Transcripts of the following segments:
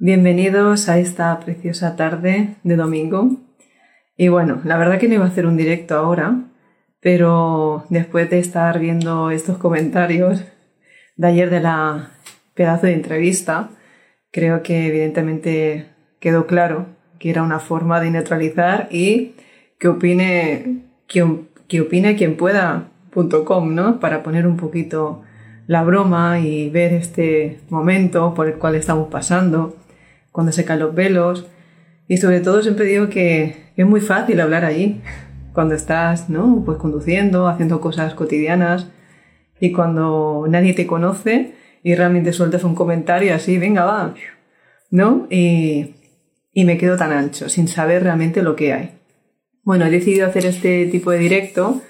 Bienvenidos a esta preciosa tarde de domingo. Y bueno, la verdad que no iba a hacer un directo ahora, pero después de estar viendo estos comentarios de ayer de la pedazo de entrevista, creo que evidentemente quedó claro que era una forma de neutralizar y que opine quien, que opine pueda.com, ¿no? Para poner un poquito la broma y ver este momento por el cual estamos pasando cuando se caen los velos. Y sobre todo siempre digo que es muy fácil hablar allí, cuando estás, ¿no? Pues conduciendo, haciendo cosas cotidianas y cuando nadie te conoce y realmente sueltas un comentario así, venga, va, ¿no? Y, y me quedo tan ancho, sin saber realmente lo que hay. Bueno, he decidido hacer este tipo de directo,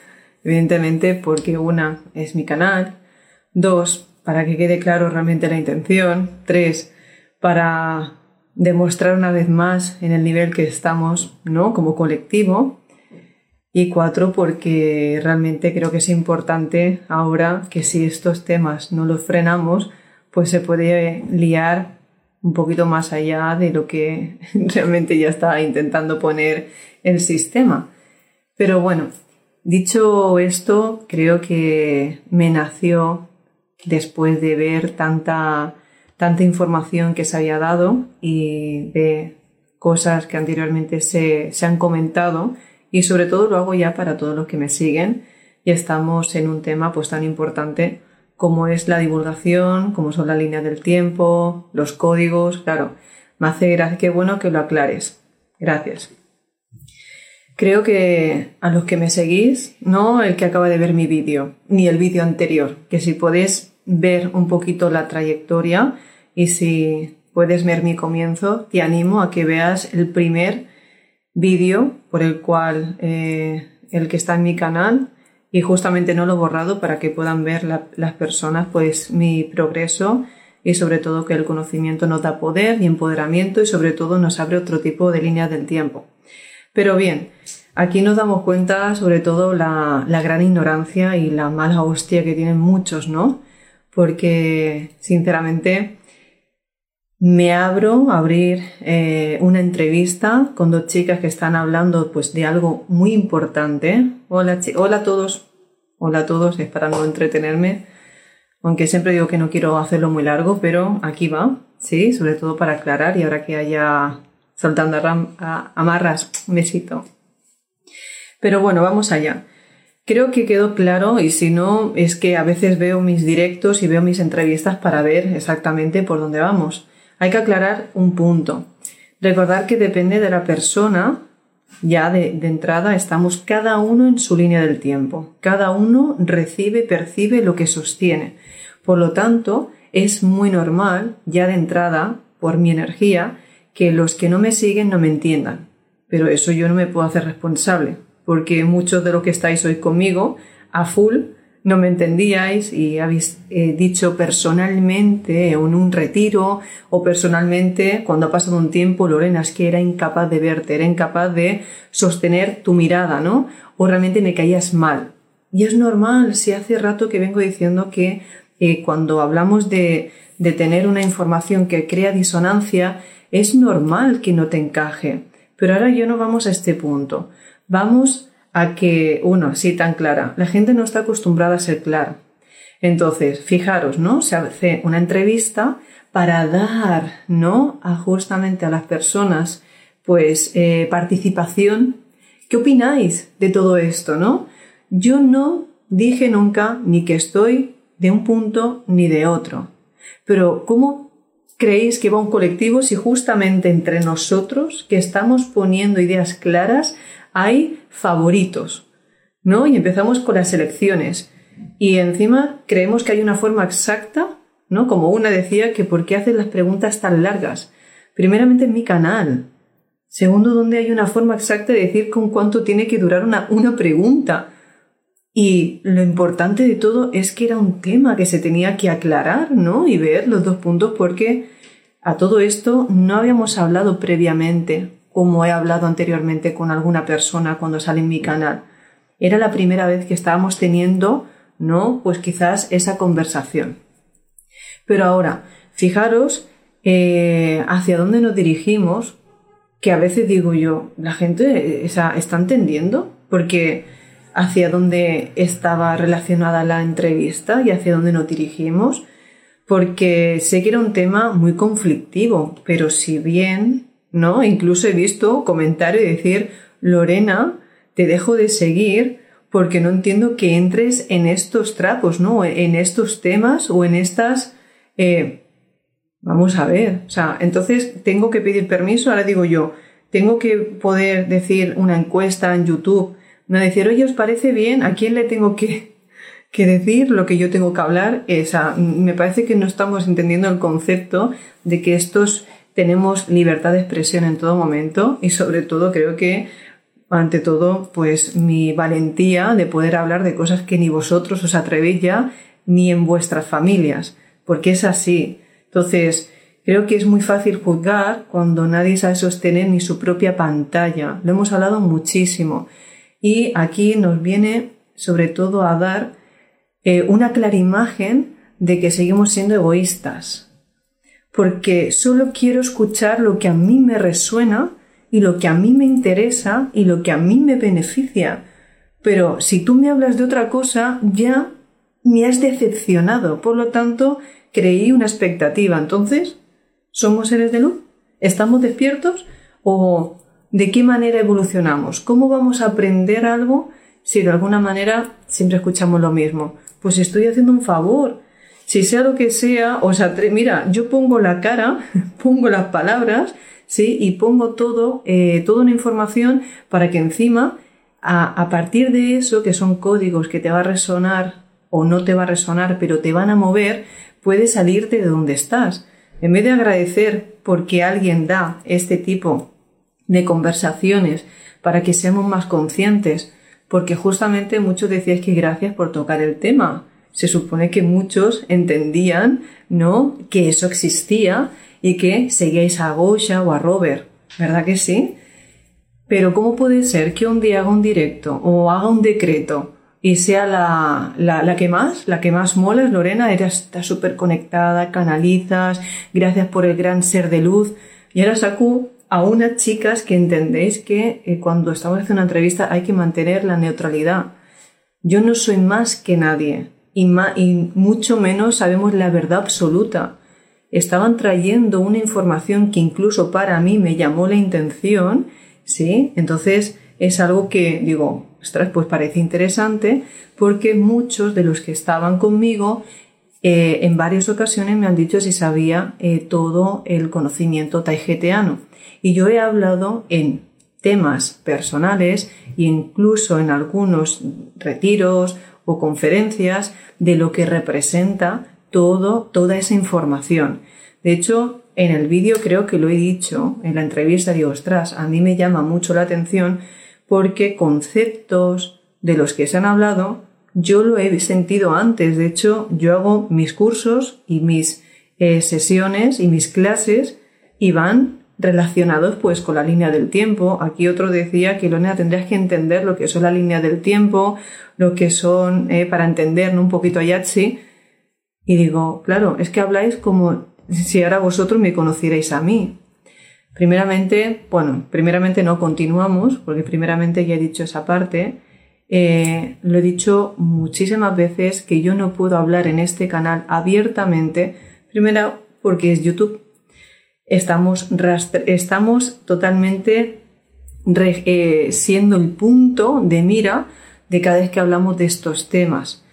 evidentemente porque una es mi canal, dos, para que quede claro realmente la intención, tres, para demostrar una vez más en el nivel que estamos, ¿no? Como colectivo. Y cuatro, porque realmente creo que es importante ahora que si estos temas no los frenamos, pues se puede liar un poquito más allá de lo que realmente ya está intentando poner el sistema. Pero bueno, dicho esto, creo que me nació después de ver tanta tanta información que se había dado y de cosas que anteriormente se, se, han comentado y sobre todo lo hago ya para todos los que me siguen y estamos en un tema pues tan importante como es la divulgación, como son las líneas del tiempo, los códigos, claro, me hace gracia, qué bueno que lo aclares. Gracias. Creo que a los que me seguís, no el que acaba de ver mi vídeo, ni el vídeo anterior, que si podéis ver un poquito la trayectoria y si puedes ver mi comienzo, te animo a que veas el primer vídeo por el cual eh, el que está en mi canal y justamente no lo he borrado para que puedan ver las personas pues mi progreso y sobre todo que el conocimiento nos da poder y empoderamiento y sobre todo nos abre otro tipo de líneas del tiempo. Pero bien, aquí nos damos cuenta sobre todo la, la gran ignorancia y la mala hostia que tienen muchos, ¿no? Porque sinceramente me abro a abrir eh, una entrevista con dos chicas que están hablando pues de algo muy importante. Hola, hola a todos. Hola a todos, es para no entretenerme. Aunque siempre digo que no quiero hacerlo muy largo, pero aquí va, sí, sobre todo para aclarar y ahora que haya saltando a, amarras, un besito. Pero bueno, vamos allá. Creo que quedó claro y si no, es que a veces veo mis directos y veo mis entrevistas para ver exactamente por dónde vamos. Hay que aclarar un punto. Recordar que depende de la persona, ya de, entrada estamos cada uno en su línea del tiempo. Cada uno recibe, percibe lo que sostiene. Por lo tanto, es muy normal, ya de entrada, por mi energía, que los que no me siguen no me entiendan. Pero eso yo no me puedo hacer responsable, porque muchos de los que estáis hoy conmigo, a full, no me entendíais y habéis eh, dicho personalmente en un retiro o personalmente cuando ha pasado un tiempo, Lorena, es que era incapaz de verte, era incapaz de sostener tu mirada, ¿no? O realmente me caías mal. Y es normal, si hace rato que vengo diciendo que eh, cuando hablamos de, de tener una información que crea disonancia, es normal que no te encaje. Pero ahora yo no vamos a este punto. Vamos a que, uno, sí, tan clara, la gente no está acostumbrada a ser clara. Entonces, fijaros, ¿no? Se hace una entrevista para dar, ¿no? A justamente a las personas, pues, eh, participación. ¿Qué opináis de todo esto, no? Yo no dije nunca ni que estoy de un punto ni de otro. Pero, ¿cómo creéis que va un colectivo si justamente entre nosotros, que estamos poniendo ideas claras, hay favoritos, ¿no? Y empezamos con las elecciones. Y encima creemos que hay una forma exacta, ¿no? Como una decía que por qué haces las preguntas tan largas. Primeramente en mi canal. Segundo, ¿dónde hay una forma exacta de decir con cuánto tiene que durar una, una pregunta? Y lo importante de todo es que era un tema que se tenía que aclarar, ¿no? Y ver los dos puntos porque a todo esto no habíamos hablado previamente, como he hablado anteriormente con alguna persona cuando sale en mi canal. Era la primera vez que estábamos teniendo, ¿no? Pues quizás esa conversación. Pero ahora, fijaros eh, hacia dónde nos dirigimos, que a veces digo yo, la gente está entendiendo, porque hacia dónde estaba relacionada la entrevista y hacia dónde nos dirigimos, porque sé que era un tema muy conflictivo, pero si bien, ¿no? Incluso he visto comentarios de decir, Lorena, te dejo de seguir porque no entiendo que entres en estos trapos, ¿no? En estos temas o en estas... Eh, vamos a ver, o sea, entonces tengo que pedir permiso, ahora digo yo, tengo que poder decir una encuesta en YouTube, no decir, oye, ¿os parece bien? ¿A quién le tengo que, que decir lo que yo tengo que hablar? Me parece que no estamos entendiendo el concepto de que estos tenemos libertad de expresión en todo momento y sobre todo creo que ante todo, pues mi valentía de poder hablar de cosas que ni vosotros os atrevéis ya ni en vuestras familias, porque es así. Entonces, creo que es muy fácil juzgar cuando nadie sabe sostener ni su propia pantalla. Lo hemos hablado muchísimo. Y aquí nos viene sobre todo a dar eh, una clara imagen de que seguimos siendo egoístas. Porque solo quiero escuchar lo que a mí me resuena y lo que a mí me interesa y lo que a mí me beneficia. Pero si tú me hablas de otra cosa, ya me has decepcionado. Por lo tanto, creí una expectativa. Entonces, ¿somos seres de luz? ¿Estamos despiertos? ¿O de qué manera evolucionamos? ¿Cómo vamos a aprender algo si de alguna manera siempre escuchamos lo mismo? Pues estoy haciendo un favor. Si sea lo que sea, o sea, mira, yo pongo la cara, pongo las palabras, ¿sí? Y pongo todo, eh, toda una información para que encima, a, a partir de eso, que son códigos que te va a resonar o no te va a resonar, pero te van a mover, puedes salirte de donde estás. En vez de agradecer porque alguien da este tipo de conversaciones para que seamos más conscientes, porque justamente muchos decíais que gracias por tocar el tema. Se supone que muchos entendían, ¿no? Que eso existía y que seguíais a Gosha o a Robert, ¿verdad que sí? Pero ¿cómo puede ser que un día haga un directo o haga un decreto y sea la, la, que más, la que más mola es Lorena, eres, estás súper conectada, canalizas, gracias por el gran ser de luz. Y ahora saco a unas chicas que entendéis que eh, cuando estamos haciendo una entrevista hay que mantener la neutralidad. Yo no soy más que nadie y, mucho menos sabemos la verdad absoluta estaban trayendo una información que incluso para mí me llamó la intención, ¿sí? Entonces es algo que digo, ostras, pues parece interesante porque muchos de los que estaban conmigo eh, en varias ocasiones me han dicho si sabía eh, todo el conocimiento taigeteano. Y yo he hablado en temas personales e incluso en algunos retiros o conferencias de lo que representa todo, toda esa información. De hecho, en el vídeo creo que lo he dicho, en la entrevista digo, ostras, a mí me llama mucho la atención porque conceptos de los que se han hablado yo lo he sentido antes. De hecho, yo hago mis cursos y mis eh, sesiones y mis clases y van relacionados pues con la línea del tiempo. Aquí otro decía que Lorena tendrías que entender lo que son la línea del tiempo, lo que son, eh, para entender un poquito a Yatsi, y digo, claro, es que habláis como si ahora vosotros me conocierais a mí. Primeramente, bueno, primeramente no continuamos, porque primeramente ya he dicho esa parte. Eh, lo he dicho muchísimas veces que yo no puedo hablar en este canal abiertamente, primero porque es YouTube. Estamos, estamos totalmente eh, siendo el punto de mira de cada vez que hablamos de estos temas.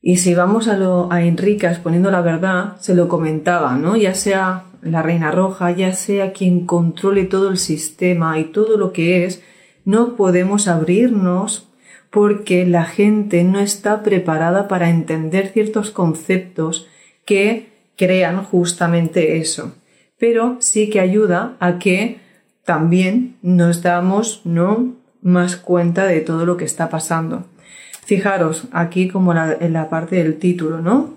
Y si vamos a, lo, a Enrique exponiendo la verdad, se lo comentaba, ¿no? Ya sea la Reina Roja, ya sea quien controle todo el sistema y todo lo que es, no podemos abrirnos porque la gente no está preparada para entender ciertos conceptos que crean justamente eso. Pero sí que ayuda a que también nos damos no más cuenta de todo lo que está pasando. Fijaros aquí como en la parte del título, ¿no?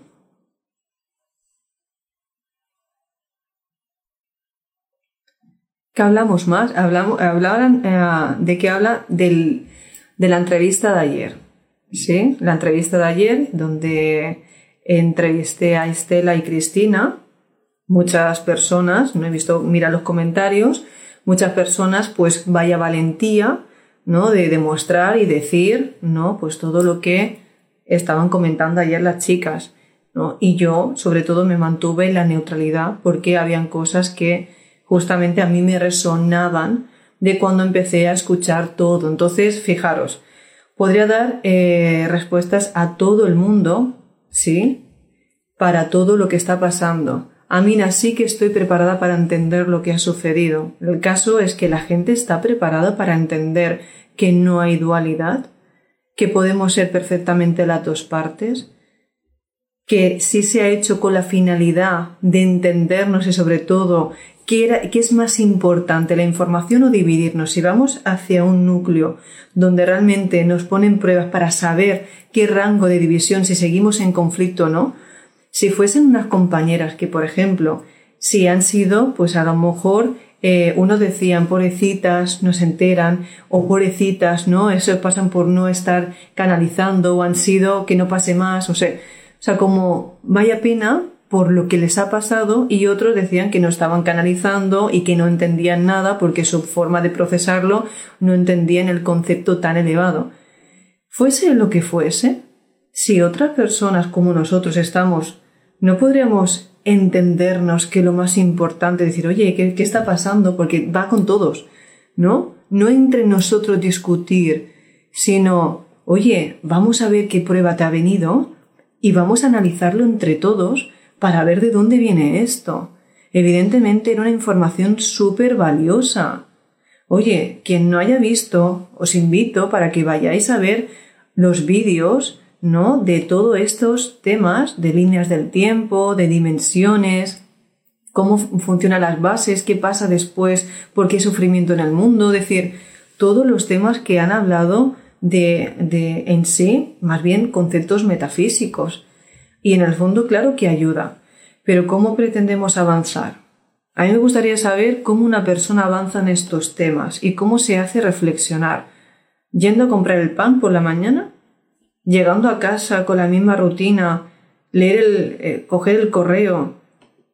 ¿Qué hablamos más? Hablamos, hablaban eh, de qué habla del, de la entrevista de ayer. ¿Sí? La entrevista de ayer, donde entrevisté a Estela y Cristina. Muchas personas, no he visto, mira los comentarios, muchas personas, pues vaya valentía, ¿no? De demostrar y decir, ¿no? Pues todo lo que estaban comentando ayer las chicas, ¿no? Y yo, sobre todo, me mantuve en la neutralidad porque habían cosas que justamente a mí me resonaban de cuando empecé a escuchar todo. Entonces, fijaros, podría dar eh, respuestas a todo el mundo, ¿sí? Para todo lo que está pasando. A mí sí que estoy preparada para entender lo que ha sucedido. El caso es que la gente está preparada para entender que no hay dualidad, que podemos ser perfectamente las dos partes, que sí se ha hecho con la finalidad de entendernos y sobre todo ¿Qué, es más importante, la información o dividirnos? Si vamos hacia un núcleo donde realmente nos ponen pruebas para saber qué rango de división, si seguimos en conflicto o no, si fuesen unas compañeras que, por ejemplo, si han sido, pues a lo mejor eh, unos decían pobrecitas, no se enteran, o pobrecitas, ¿no? Eso pasan por no estar canalizando, o han sido que no pase más, o sea, o sea, como vaya pena por lo que les ha pasado y otros decían que no estaban canalizando y que no entendían nada porque su forma de procesarlo no entendían el concepto tan elevado. Fuese lo que fuese, si otras personas como nosotros estamos, no podríamos entendernos que lo más importante es decir, oye, ¿qué, ¿qué está pasando? Porque va con todos, ¿no? No entre nosotros discutir, sino, oye, vamos a ver qué prueba te ha venido y vamos a analizarlo entre todos para ver de dónde viene esto. Evidentemente era una información súper valiosa. Oye, quien no haya visto, os invito para que vayáis a ver los vídeos, ¿no? De todos estos temas, de líneas del tiempo, de dimensiones, cómo funcionan las bases, qué pasa después, por qué hay sufrimiento en el mundo, es decir, todos los temas que han hablado de, de en sí, más bien conceptos metafísicos. Y en el fondo, claro que ayuda. Pero ¿cómo pretendemos avanzar? A mí me gustaría saber cómo una persona avanza en estos temas y cómo se hace reflexionar. ¿Yendo a comprar el pan por la mañana? ¿Llegando a casa con la misma rutina? ¿Leer el, eh, coger el correo?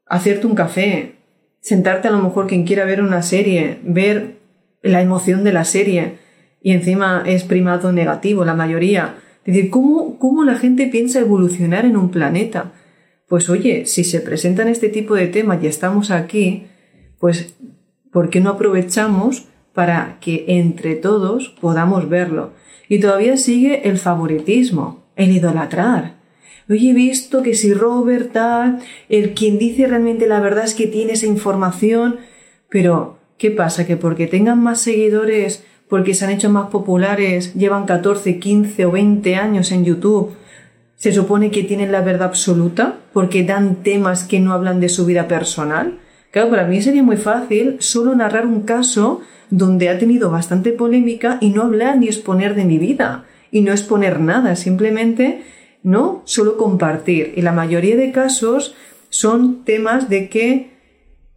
¿Hacerte un café? ¿Sentarte a lo mejor quien quiera ver una serie? ¿Ver la emoción de la serie? Y encima es primado negativo la mayoría. Es decir, ¿cómo, ¿cómo la gente piensa evolucionar en un planeta? Pues oye, si se presentan este tipo de temas y estamos aquí, pues ¿por qué no aprovechamos para que entre todos podamos verlo? Y todavía sigue el favoritismo, el idolatrar. Oye, he visto que si Robert tal, el quien dice realmente la verdad es que tiene esa información, pero ¿qué pasa? Que porque tengan más seguidores porque se han hecho más populares, llevan 14, 15 o 20 años en YouTube, se supone que tienen la verdad absoluta porque dan temas que no hablan de su vida personal. Claro, para mí sería muy fácil solo narrar un caso donde ha tenido bastante polémica y no hablar ni exponer de mi vida y no exponer nada, simplemente no solo compartir. Y la mayoría de casos son temas de que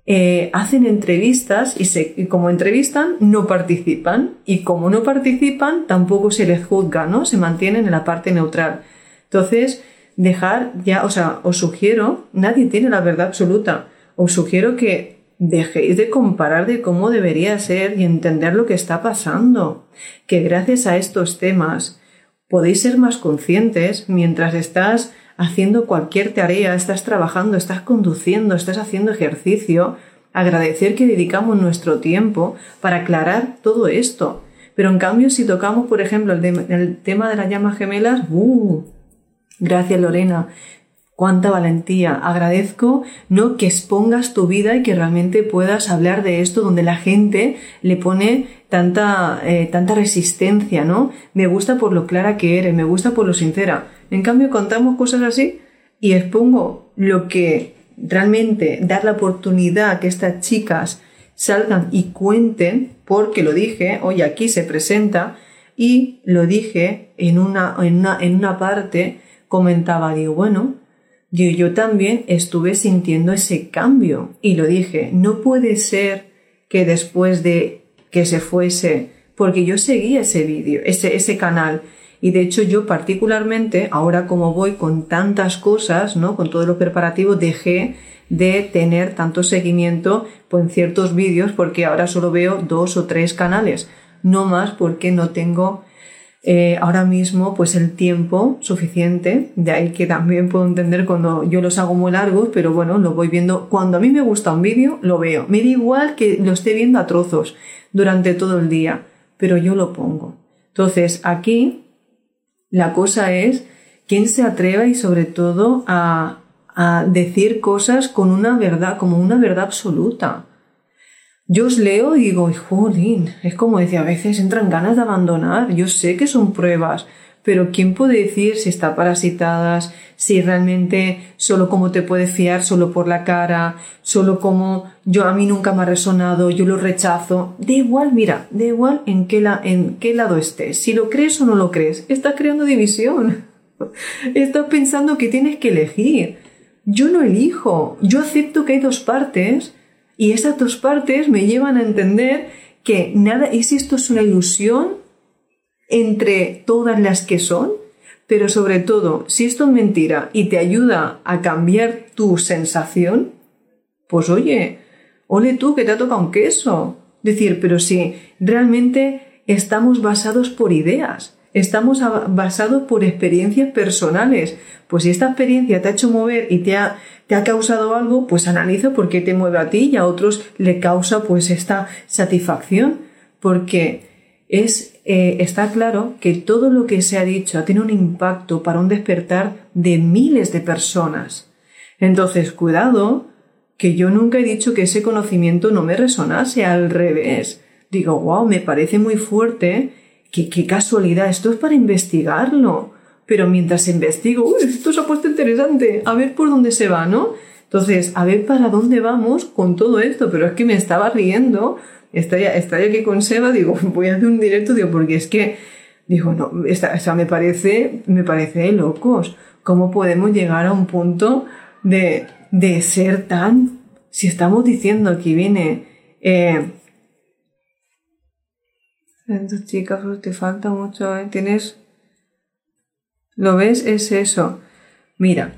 eh, hacen entrevistas y, se, como entrevistan no participan y como no participan tampoco se les juzga, ¿no? Se mantienen en la parte neutral. Entonces, dejar ya, o sea, os sugiero, nadie tiene la verdad absoluta, os sugiero que dejéis de comparar de cómo debería ser y entender lo que está pasando, que gracias a estos temas podéis ser más conscientes mientras estás haciendo cualquier tarea, estás trabajando, estás conduciendo, estás haciendo ejercicio, agradecer que dedicamos nuestro tiempo para aclarar todo esto. Pero en cambio, si tocamos, por ejemplo, el, tema de las llamas gemelas, ¡uh! Gracias, Lorena. Cuánta valentía. Agradezco no que expongas tu vida y que realmente puedas hablar de esto donde la gente le pone tanta, eh, tanta resistencia, ¿no? Me gusta por lo clara que eres, me gusta por lo sincera. En cambio, contamos cosas así y expongo lo que realmente dar la oportunidad a que estas chicas salgan y cuenten, porque lo dije, hoy aquí se presenta, y lo dije en una, en una, en una parte, comentaba, digo, bueno, yo, yo también estuve sintiendo ese cambio y lo dije, no puede ser que después de que se fuese, porque yo seguía ese vídeo, ese, ese canal, y de hecho yo particularmente, ahora como voy con tantas cosas, ¿no? Con todo lo preparativo, dejé de tener tanto seguimiento pues, en ciertos vídeos porque ahora solo veo dos o tres canales, no más porque no tengo eh, ahora mismo pues el tiempo suficiente, de ahí que también puedo entender cuando yo los hago muy largos, pero bueno, lo voy viendo, cuando a mí me gusta un vídeo, lo veo, me da igual que lo esté viendo a trozos durante todo el día, pero yo lo pongo. Entonces aquí la cosa es quién se atreva y sobre todo a, a decir cosas con una verdad, como una verdad absoluta. Yo os leo y digo, jolín, es como decía, a veces entran ganas de abandonar. Yo sé que son pruebas, pero ¿quién puede decir si está parasitadas, si realmente solo como te puede fiar, solo por la cara, solo como yo a mí nunca me ha resonado, yo lo rechazo? Da igual, mira, da igual en qué, en qué lado estés, si lo crees o no lo crees, estás creando división. estás pensando que tienes que elegir. Yo no elijo, yo acepto que hay dos partes y esas dos partes me llevan a entender que nada, si esto es una ilusión entre todas las que son, pero sobre todo, si esto es mentira y te ayuda a cambiar tu sensación, pues oye, ole tú que te ha tocado un queso. Decir, pero si realmente estamos basados por ideas, estamos basados por experiencias personales, pues si esta experiencia te ha hecho mover y te ha te ha causado algo, pues analiza por qué te mueve a ti y a otros le causa pues esta satisfacción, porque es, eh, está claro que todo lo que se ha dicho tiene un impacto para un despertar de miles de personas. Entonces, cuidado, que yo nunca he dicho que ese conocimiento no me resonase, al revés. Digo, wow, me parece muy fuerte, qué casualidad, esto es para investigarlo. Pero mientras investigo, uy, esto se ha puesto interesante, a ver por dónde se va, ¿no? Entonces, a ver para dónde vamos con todo esto, pero es que me estaba riendo, estaría, estaría aquí con Seba, digo, voy a hacer un directo, digo, porque es que, digo, no, esta, me parece, me parece locos, ¿cómo podemos llegar a un punto de, de ser tan, si estamos diciendo que viene, eh, entonces, chicas, te falta mucho, ¿eh? Tienes ¿Lo ves? Es eso. Mira.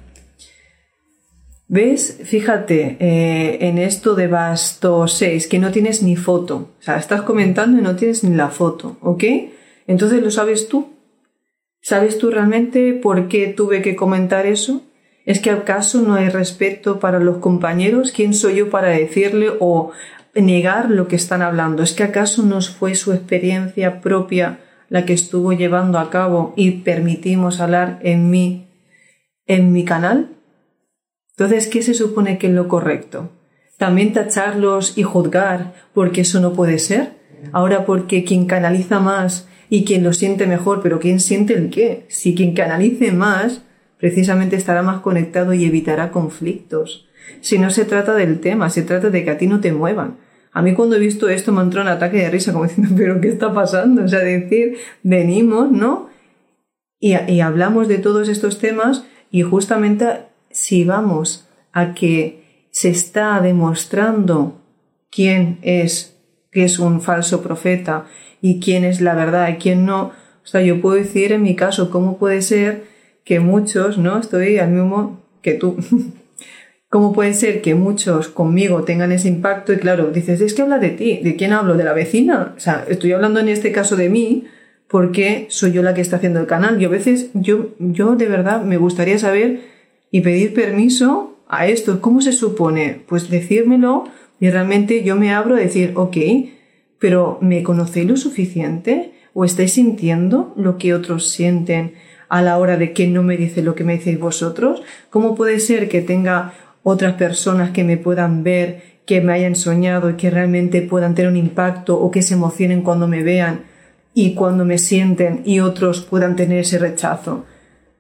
¿Ves? Fíjate eh, en esto de Basto 6, que no tienes ni foto. O sea, estás comentando y no tienes ni la foto, ¿ok? Entonces lo sabes tú. ¿Sabes tú realmente por qué tuve que comentar eso? ¿Es que acaso no hay respeto para los compañeros? ¿Quién soy yo para decirle o negar lo que están hablando? ¿Es que acaso no fue su experiencia propia la que estuvo llevando a cabo y permitimos hablar en mi, en mi canal? Entonces, ¿qué se supone que es lo correcto? También tacharlos y juzgar porque eso no puede ser. Ahora porque quien canaliza más y quien lo siente mejor, pero ¿quién siente el qué? Si quien canalice más, precisamente estará más conectado y evitará conflictos. Si no se trata del tema, se trata de que a ti no te muevan. A mí cuando he visto esto me entró un ataque de risa, como diciendo, pero ¿qué está pasando? O sea, decir, venimos, ¿no? Y, y hablamos de todos estos temas y justamente si vamos a que se está demostrando quién es, que es un falso profeta y quién es la verdad y quién no, o sea, yo puedo decir en mi caso, ¿cómo puede ser que muchos, ¿no? Estoy al mismo que tú, ¿Cómo puede ser que muchos conmigo tengan ese impacto? Y claro, dices, es que habla de ti. ¿De quién hablo? ¿De la vecina? O sea, estoy hablando en este caso de mí porque soy yo la que está haciendo el canal. Yo a veces, yo, yo de verdad me gustaría saber y pedir permiso a esto. ¿Cómo se supone? Pues decírmelo y realmente yo me abro a decir, ok, pero ¿me conocéis lo suficiente? ¿O estáis sintiendo lo que otros sienten a la hora de que no me dice lo que me decís vosotros? ¿Cómo puede ser que tenga otras personas que me puedan ver, que me hayan soñado y que realmente puedan tener un impacto o que se emocionen cuando me vean y cuando me sienten y otros puedan tener ese rechazo. O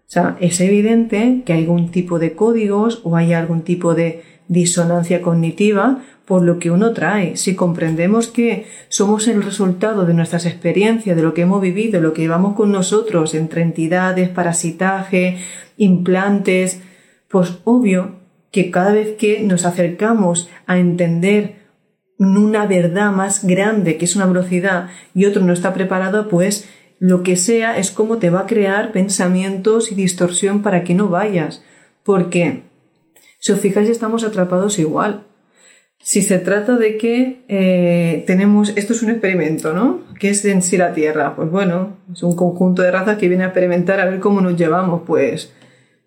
sea, es evidente que hay algún tipo de códigos o hay algún tipo de disonancia cognitiva por lo que uno trae. Si comprendemos que somos el resultado de nuestras experiencias, de lo que hemos vivido, lo que llevamos con nosotros entre entidades, parasitaje, implantes, pues obvio que cada vez que nos acercamos a entender una verdad más grande, que es una velocidad, y otro no está preparado, pues lo que sea es como te va a crear pensamientos y distorsión para que no vayas. Porque, si os fijáis, estamos atrapados igual. Si se trata de que eh, tenemos, esto es un experimento, ¿no? ¿Qué es en sí la Tierra? Pues bueno, es un conjunto de razas que viene a experimentar a ver cómo nos llevamos. Pues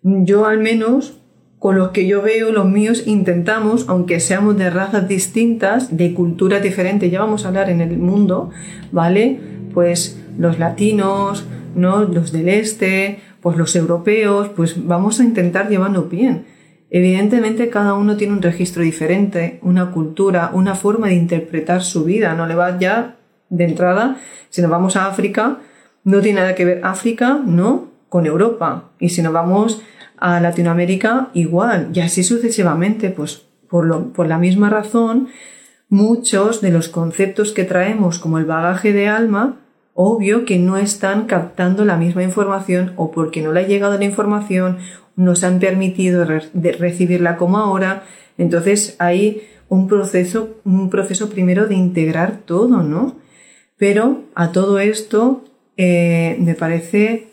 yo al menos, con los que yo veo, los míos, intentamos, aunque seamos de razas distintas, de culturas diferentes, ya vamos a hablar en el mundo, ¿vale? Pues los latinos, ¿no? Los del este, pues los europeos, pues vamos a intentar llevarnos bien Evidentemente cada uno tiene un registro diferente, una cultura, una forma de interpretar su vida. No le va ya de entrada, si nos vamos a África, no tiene nada que ver África, ¿no? Con Europa. Y si nos vamos a Latinoamérica, igual. Y así sucesivamente, pues por, lo, por la misma razón, muchos de los conceptos que traemos como el bagaje de alma, obvio que no están captando la misma información o porque no le ha llegado la información nos han permitido recibirla como ahora. Entonces hay un proceso, un proceso primero de integrar todo, ¿no? Pero a todo esto eh, me parece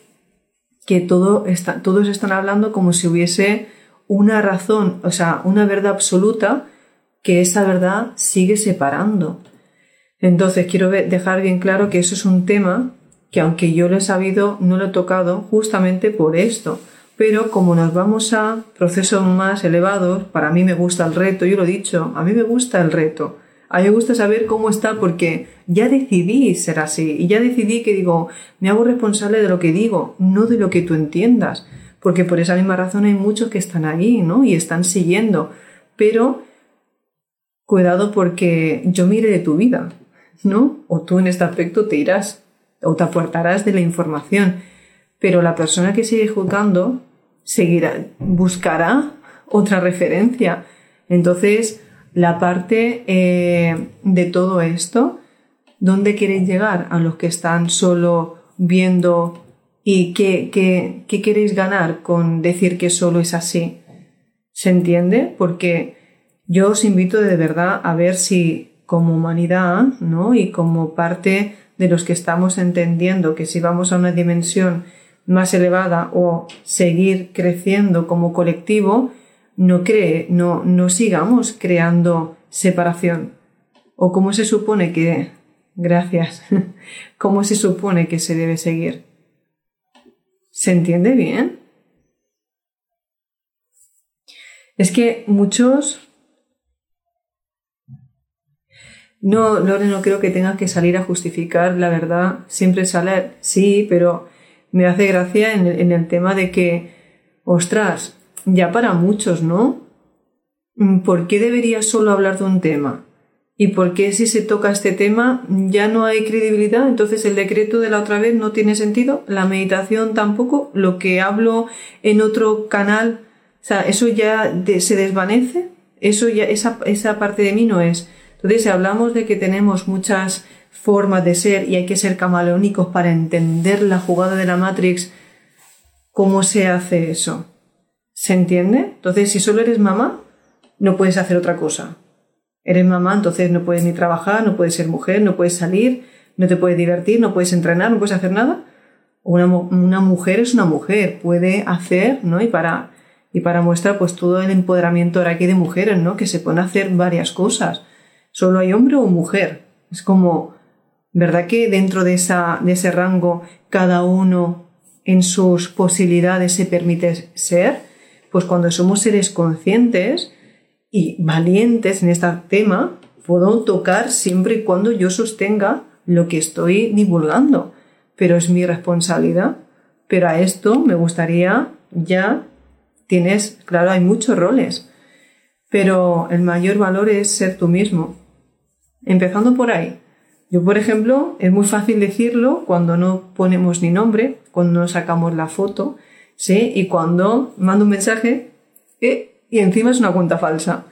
que todo todos están hablando como si hubiese una razón, o sea, una verdad absoluta que esa verdad sigue separando. Entonces quiero dejar bien claro que eso es un tema que aunque yo lo he sabido, no lo he tocado justamente por esto, pero como nos vamos a procesos más elevados, para mí me gusta el reto, yo lo he dicho, a mí me gusta el reto. A mí me gusta saber cómo está porque ya decidí ser así y ya decidí que digo, me hago responsable de lo que digo, no de lo que tú entiendas, porque por esa misma razón hay muchos que están ahí, ¿no? Y están siguiendo, pero cuidado porque yo mire de tu vida, ¿no? O tú en este aspecto te irás o te aportarás de la información, pero la persona que sigue juzgando seguirá, buscará otra referencia. Entonces, la parte eh, de todo esto, ¿dónde queréis llegar? A los que están solo viendo y qué, qué, qué queréis ganar con decir que solo es así. ¿Se entiende? Porque yo os invito de verdad a ver si como humanidad, ¿no? Y como parte de los que estamos entendiendo que si vamos a una dimensión más elevada o seguir creciendo como colectivo, no cree, no, no sigamos creando separación. O cómo se supone que, gracias, cómo se supone que se debe seguir. ¿Se entiende bien? Es que muchos no, Lore, no creo que tenga que salir a justificar la verdad. Siempre sale, sí, pero me hace gracia en el, tema de que, ostras, ya para muchos, ¿no? Mm, ¿Por qué debería solo hablar de un tema? ¿Y por qué si se toca este tema ya no hay credibilidad? Entonces el decreto de la otra vez no tiene sentido, la meditación tampoco, lo que hablo en otro canal, o sea, eso ya se desvanece, eso ya, esa, esa parte de mí no es. Entonces, si hablamos de que tenemos muchas formas de ser y hay que ser camaleónicos para entender la jugada de la Matrix, ¿cómo se hace eso? ¿Se entiende? Entonces, si solo eres mamá, no puedes hacer otra cosa. Eres mamá, entonces no puedes ni trabajar, no puedes ser mujer, no puedes salir, no te puedes divertir, no puedes entrenar, no puedes hacer nada. Una, una mujer es una mujer, puede hacer, ¿no? Y para, y para muestra, pues todo el empoderamiento ahora aquí de mujeres, ¿no? Que se pueden hacer varias cosas. Solo hay hombre o mujer. Es como, ¿Verdad que dentro de, esa, de ese rango cada uno en sus posibilidades se permite ser? Pues cuando somos seres conscientes y valientes en este tema, puedo tocar siempre y cuando yo sostenga lo que estoy divulgando. Pero es mi responsabilidad. Pero a esto me gustaría ya tienes, claro, hay muchos roles, pero el mayor valor es ser tú mismo. Empezando por ahí, yo, por ejemplo, es muy fácil decirlo cuando no ponemos ni nombre, cuando no sacamos la foto, ¿sí? Y cuando mando un mensaje eh, y encima es una cuenta falsa.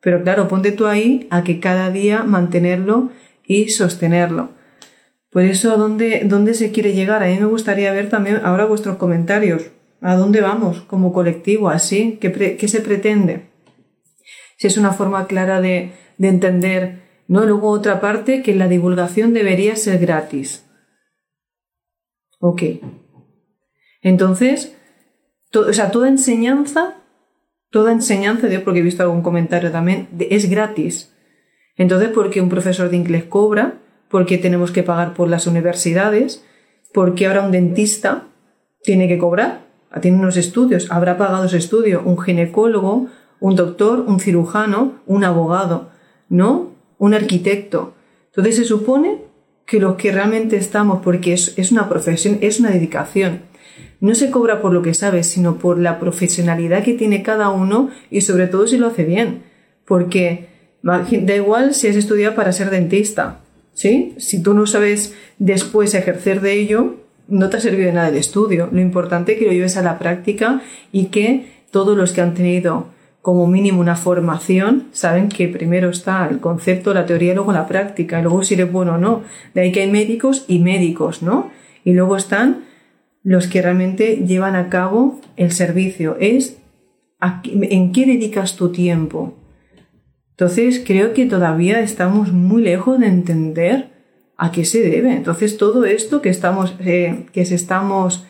Pero claro, ponte tú ahí a que cada día mantenerlo y sostenerlo. Por eso, ¿a dónde, dónde se quiere llegar? A mí me gustaría ver también ahora vuestros comentarios. ¿A dónde vamos como colectivo? ¿Así? ¿Qué, qué se pretende? Si es una forma clara de, de entender, ¿no? Luego otra parte, que la divulgación debería ser gratis. Ok. Entonces, o sea, toda enseñanza, toda enseñanza, porque he visto algún comentario también, es gratis. Entonces, ¿por qué un profesor de inglés cobra? ¿Por qué tenemos que pagar por las universidades? ¿Por qué ahora un dentista tiene que cobrar? Tiene unos estudios, habrá pagado su estudio. Un ginecólogo, un doctor, un cirujano, un abogado, ¿no? Un arquitecto. Entonces se supone que los que realmente estamos, porque es, es una profesión, es una dedicación, no se cobra por lo que sabes, sino por la profesionalidad que tiene cada uno y sobre todo si lo hace bien. Porque da igual si has estudiado para ser dentista, ¿sí? Si tú no sabes después ejercer de ello, no te ha servido de nada el estudio. Lo importante es que lo lleves a la práctica y que todos los que han tenido como mínimo una formación saben que primero está el concepto, la teoría y luego la práctica, y luego si eres bueno o no. De ahí que hay médicos y médicos, ¿no? Y luego están los que realmente llevan a cabo el servicio. Es en qué dedicas tu tiempo. Entonces creo que todavía estamos muy lejos de entender a qué se debe. Entonces todo esto que estamos, eh, que se estamos,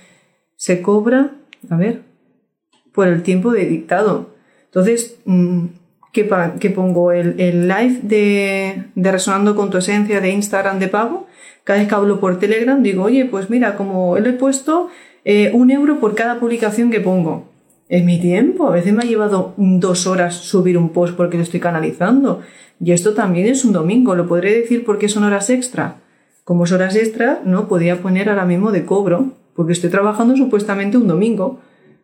se cobra, a ver, por el tiempo dedicado. Entonces, mm, ¿qué, qué pongo? El, el live de, de Resonando con tu Esencia de Instagram de pago cada vez que hablo por Telegram digo, oye, pues mira, como le he puesto eh, un euro por cada publicación que pongo. Es mi tiempo. A veces me ha llevado dos horas subir un post porque lo estoy canalizando. Y esto también es un domingo. Lo podré decir porque son horas extra. Como son horas extra, no podía poner ahora mismo de cobro, porque estoy trabajando supuestamente un domingo.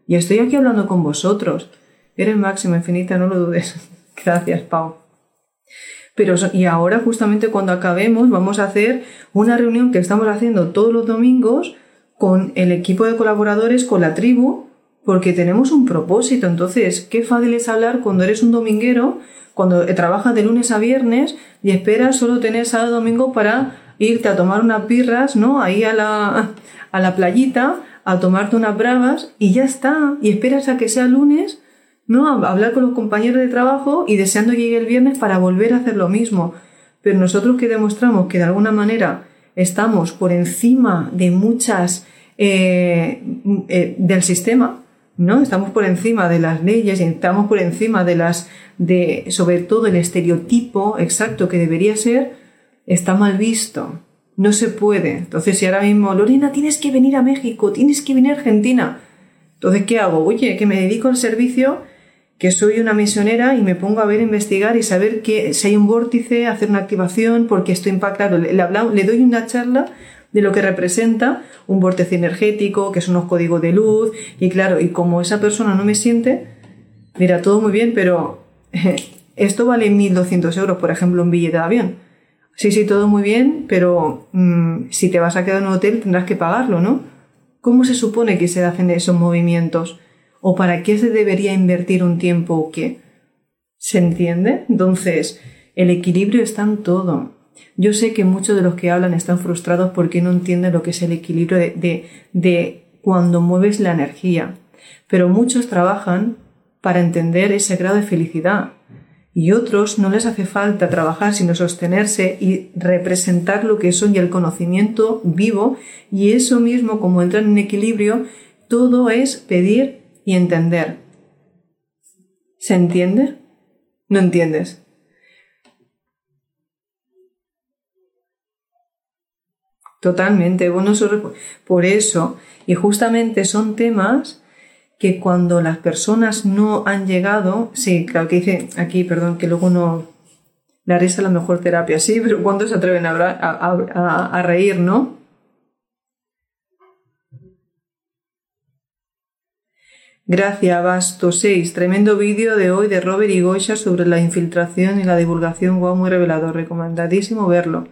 Y estoy aquí hablando con vosotros. Eres máxima infinita, no lo dudes. Gracias, Pau. Pero, y ahora justamente cuando acabemos vamos a hacer una reunión que estamos haciendo todos los domingos con el equipo de colaboradores, con la tribu, porque tenemos un propósito. Entonces, qué fácil es hablar cuando eres un dominguero, cuando trabajas de lunes a viernes y esperas solo tener sábado domingo para irte a tomar unas birras, ¿no? Ahí a la, a la playita, a tomarte unas bravas y ya está. Y esperas a que sea lunes ¿no? hablar con los compañeros de trabajo y deseando que llegue el viernes para volver a hacer lo mismo. Pero nosotros que demostramos que de alguna manera estamos por encima de muchas eh, eh, del sistema, ¿no? Estamos por encima de las leyes y estamos por encima de las de sobre todo el estereotipo exacto que debería ser, está mal visto. No se puede. Entonces, si ahora mismo, Lorena, tienes que venir a México, tienes que venir a Argentina. Entonces, ¿qué hago? Oye, que me dedico al servicio que soy una misionera y me pongo a ver, investigar y saber que si hay un vórtice, hacer una activación, porque esto impacta, le, le doy una charla de lo que representa un vórtice energético, que son unos códigos de luz, y claro, y como esa persona no me siente, mira, todo muy bien, pero esto vale 1.200 euros, por ejemplo, un billete de avión. Sí, sí, todo muy bien, pero mm, si te vas a quedar en un hotel tendrás que pagarlo, ¿no? ¿Cómo se supone que se hacen esos movimientos? O para qué se debería invertir un tiempo o qué. ¿Se entiende? Entonces, el equilibrio está en todo. Yo sé que muchos de los que hablan están frustrados porque no entienden lo que es el equilibrio de, de, de cuando mueves la energía. Pero muchos trabajan para entender ese grado de felicidad. Y otros no les hace falta trabajar sino sostenerse y representar lo que son y el conocimiento vivo. Y eso mismo, como entran en equilibrio, todo es pedir y entender. ¿Se entiende? ¿No entiendes? Totalmente. Bueno, por eso, y justamente son temas que cuando las personas no han llegado, sí, claro que dice aquí, perdón, que luego no, la risa la mejor terapia, sí, pero cuando se atreven a reír, no? Gracias, Basto 6. Tremendo vídeo de hoy de Robert y Goya sobre la infiltración y la divulgación. Wow, muy revelador. Recomendadísimo verlo.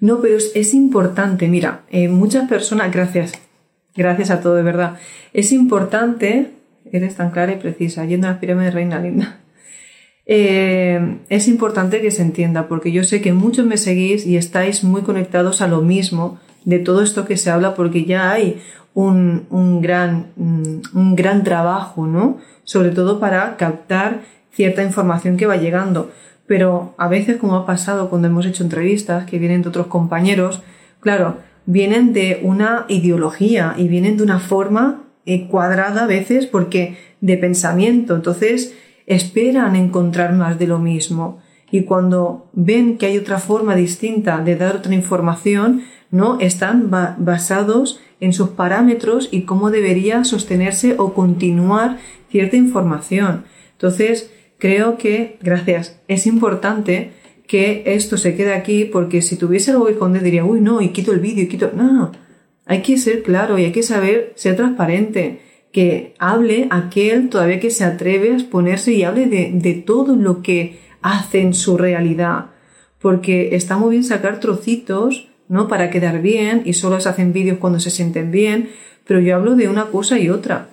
No, pero es, importante. Mira, eh, muchas personas, gracias. Gracias a todo, de verdad. Es importante, eres tan clara y precisa, yendo a las pirámides reina linda. Eh, es importante que se entienda, porque yo sé que muchos me seguís y estáis muy conectados a lo mismo de todo esto que se habla, porque ya hay un, un gran, un gran trabajo, ¿no? Sobre todo para captar cierta información que va llegando. Pero a veces, como ha pasado cuando hemos hecho entrevistas que vienen de otros compañeros, claro, vienen de una ideología y vienen de una forma eh, cuadrada a veces porque de pensamiento. Entonces, esperan encontrar más de lo mismo. Y cuando ven que hay otra forma distinta de dar otra información, ¿no? Están basados en sus parámetros y cómo debería sostenerse o continuar cierta información. Entonces, creo que, gracias, es importante que esto se quede aquí porque si tuviese algo que esconder diría, uy, no, y quito el vídeo y quito... No, hay que ser claro y hay que saber ser transparente que hable aquel todavía que se atreve a exponerse y hable de, de todo lo que hace en su realidad. Porque está muy bien sacar trocitos, ¿no? Para quedar bien y solo se hacen vídeos cuando se sienten bien, pero yo hablo de una cosa y otra.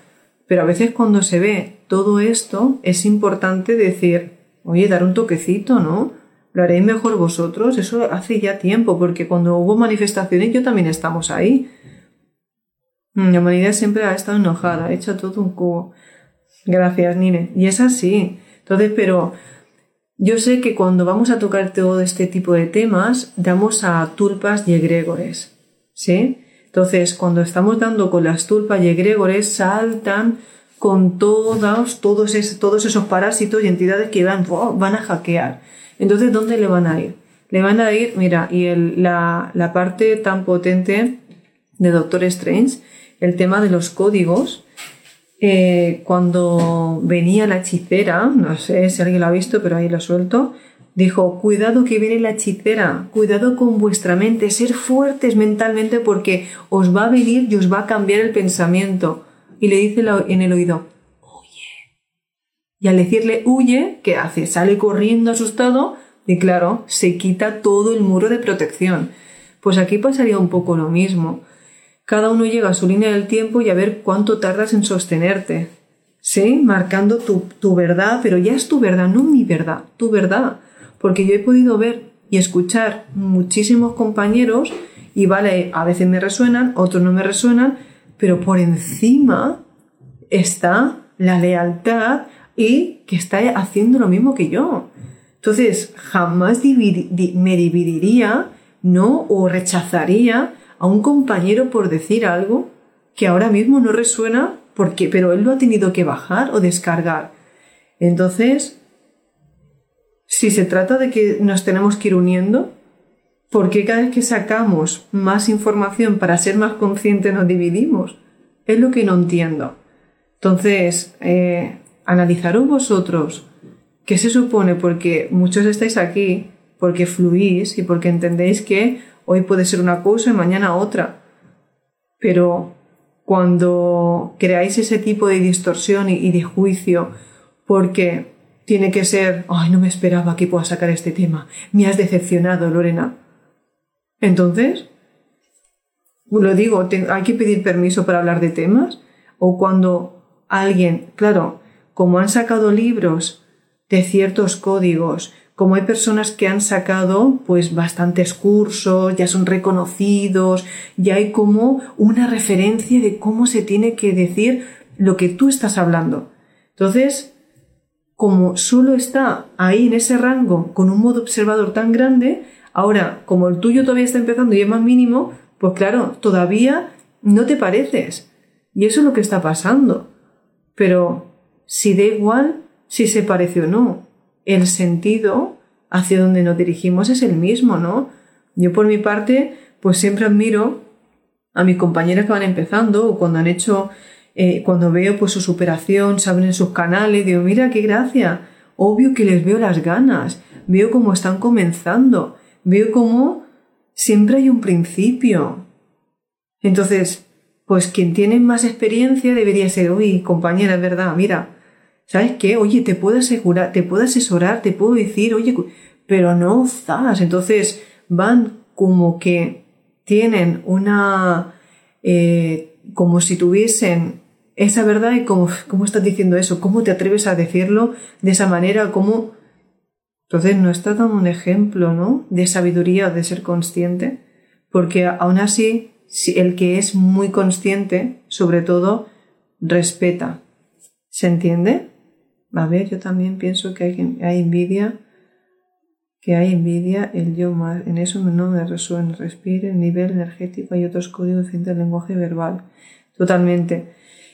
Pero a veces cuando se ve todo esto es importante decir, oye, dar un toquecito, ¿no? Lo haréis mejor vosotros. Eso hace ya tiempo, porque cuando hubo manifestaciones yo también estamos ahí. Mm, la humanidad siempre ha estado enojada, ha hecho todo un cubo. Gracias, Nine. Y es así. Entonces, pero yo sé que cuando vamos a tocar todo este tipo de temas, damos a tulpas y egregores. ¿Sí? Entonces, cuando estamos dando con las tulpas y egregores, saltan con todos, todos, esos parásitos y entidades que van, van a hackear. Entonces, ¿dónde le van a ir? Le van a ir, mira, y la, la parte tan potente de Doctor Strange el tema de los códigos. Eh, cuando venía la hechicera, no sé si alguien lo ha visto, pero ahí lo suelto, dijo, cuidado que viene la hechicera, cuidado con vuestra mente, ser fuertes mentalmente porque os va a venir y os va a cambiar el pensamiento. Y le dice en el oído, huye. Y al decirle huye, ¿qué hace? Sale corriendo asustado y claro, se quita todo el muro de protección. Pues aquí pasaría un poco lo mismo. Cada uno llega a su línea del tiempo y a ver cuánto tardas en sostenerte. ¿Sí? Marcando tu, tu verdad, pero ya es tu verdad, no mi verdad, tu verdad. Porque yo he podido ver y escuchar muchísimos compañeros y vale, a veces me resuenan, otros no me resuenan, pero por encima está la lealtad y que está haciendo lo mismo que yo. Entonces, jamás me dividiría, ¿no? O rechazaría a un compañero por decir algo que ahora mismo no resuena porque pero él lo ha tenido que bajar o descargar. Entonces, si se trata de que nos tenemos que ir uniendo, ¿por qué cada vez que sacamos más información para ser más conscientes nos dividimos? Es lo que no entiendo. Entonces, eh, analizaros vosotros qué se supone porque muchos estáis aquí, porque fluís y porque entendéis que Hoy puede ser una cosa y mañana otra. Pero cuando creáis ese tipo de distorsión y de juicio, porque tiene que ser, ay, no me esperaba que pueda sacar este tema, me has decepcionado, Lorena. Entonces, lo digo, hay que pedir permiso para hablar de temas, o cuando alguien, claro, como han sacado libros de ciertos códigos, como hay personas que han sacado pues bastantes cursos, ya son reconocidos, ya hay como una referencia de cómo se tiene que decir lo que tú estás hablando. Entonces, como solo está ahí en ese rango con un modo observador tan grande, ahora como el tuyo todavía está empezando y es más mínimo, pues claro, todavía no te pareces. Y eso es lo que está pasando. Pero si da igual si se parece o no, el sentido hacia donde nos dirigimos es el mismo, ¿no? Yo por mi parte, pues siempre admiro a mis compañeras que van empezando o cuando han hecho, eh, cuando veo pues su superación, saben en sus canales, digo, mira qué gracia, obvio que les veo las ganas, veo cómo están comenzando, veo cómo siempre hay un principio. Entonces, pues quien tiene más experiencia debería ser, uy, compañera, es verdad, mira, ¿sabes qué? Oye, te puedo asegurar, te puedo asesorar, te puedo decir, oye, pero no estás. Entonces van como que tienen una, eh, como si tuviesen esa verdad y como, ¿cómo estás diciendo eso? ¿Cómo te atreves a decirlo de esa manera? ¿Cómo? Entonces no está dando un ejemplo, ¿no? De sabiduría, de ser consciente, porque aún así, el que es muy consciente, sobre todo, respeta. ¿Se entiende? A ver, yo también pienso que hay, hay envidia, que hay envidia, el yo más, en eso no me resuena, respire, el nivel energético, hay otros códigos del lenguaje verbal. Totalmente.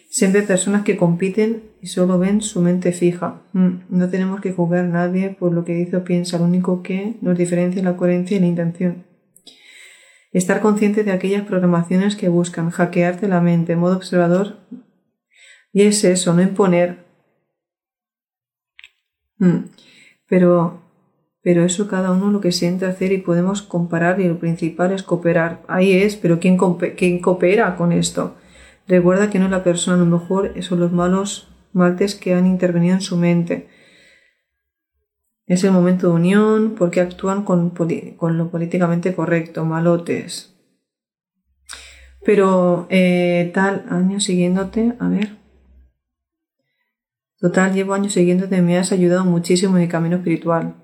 Siempre personas que compiten y solo ven su mente fija. Mm, no tenemos que juzgar a nadie por lo que dice o piensa, lo único que nos diferencia es la coherencia y la intención. Estar consciente de aquellas programaciones que buscan hackearte la mente en modo observador. Y es eso, no imponer. Mm, pero, pero eso cada uno lo que siente hacer y podemos comparar y lo principal es cooperar. Ahí es, pero ¿quién, quién coopera con esto? Recuerda que no es la persona, a lo mejor son los malos maltes que han intervenido en su mente. Es el momento de unión porque actúan con, lo políticamente correcto, malotes. Pero eh, tal, años siguiéndote, a ver. Total, llevo años siguiéndote, me has ayudado muchísimo en el camino espiritual.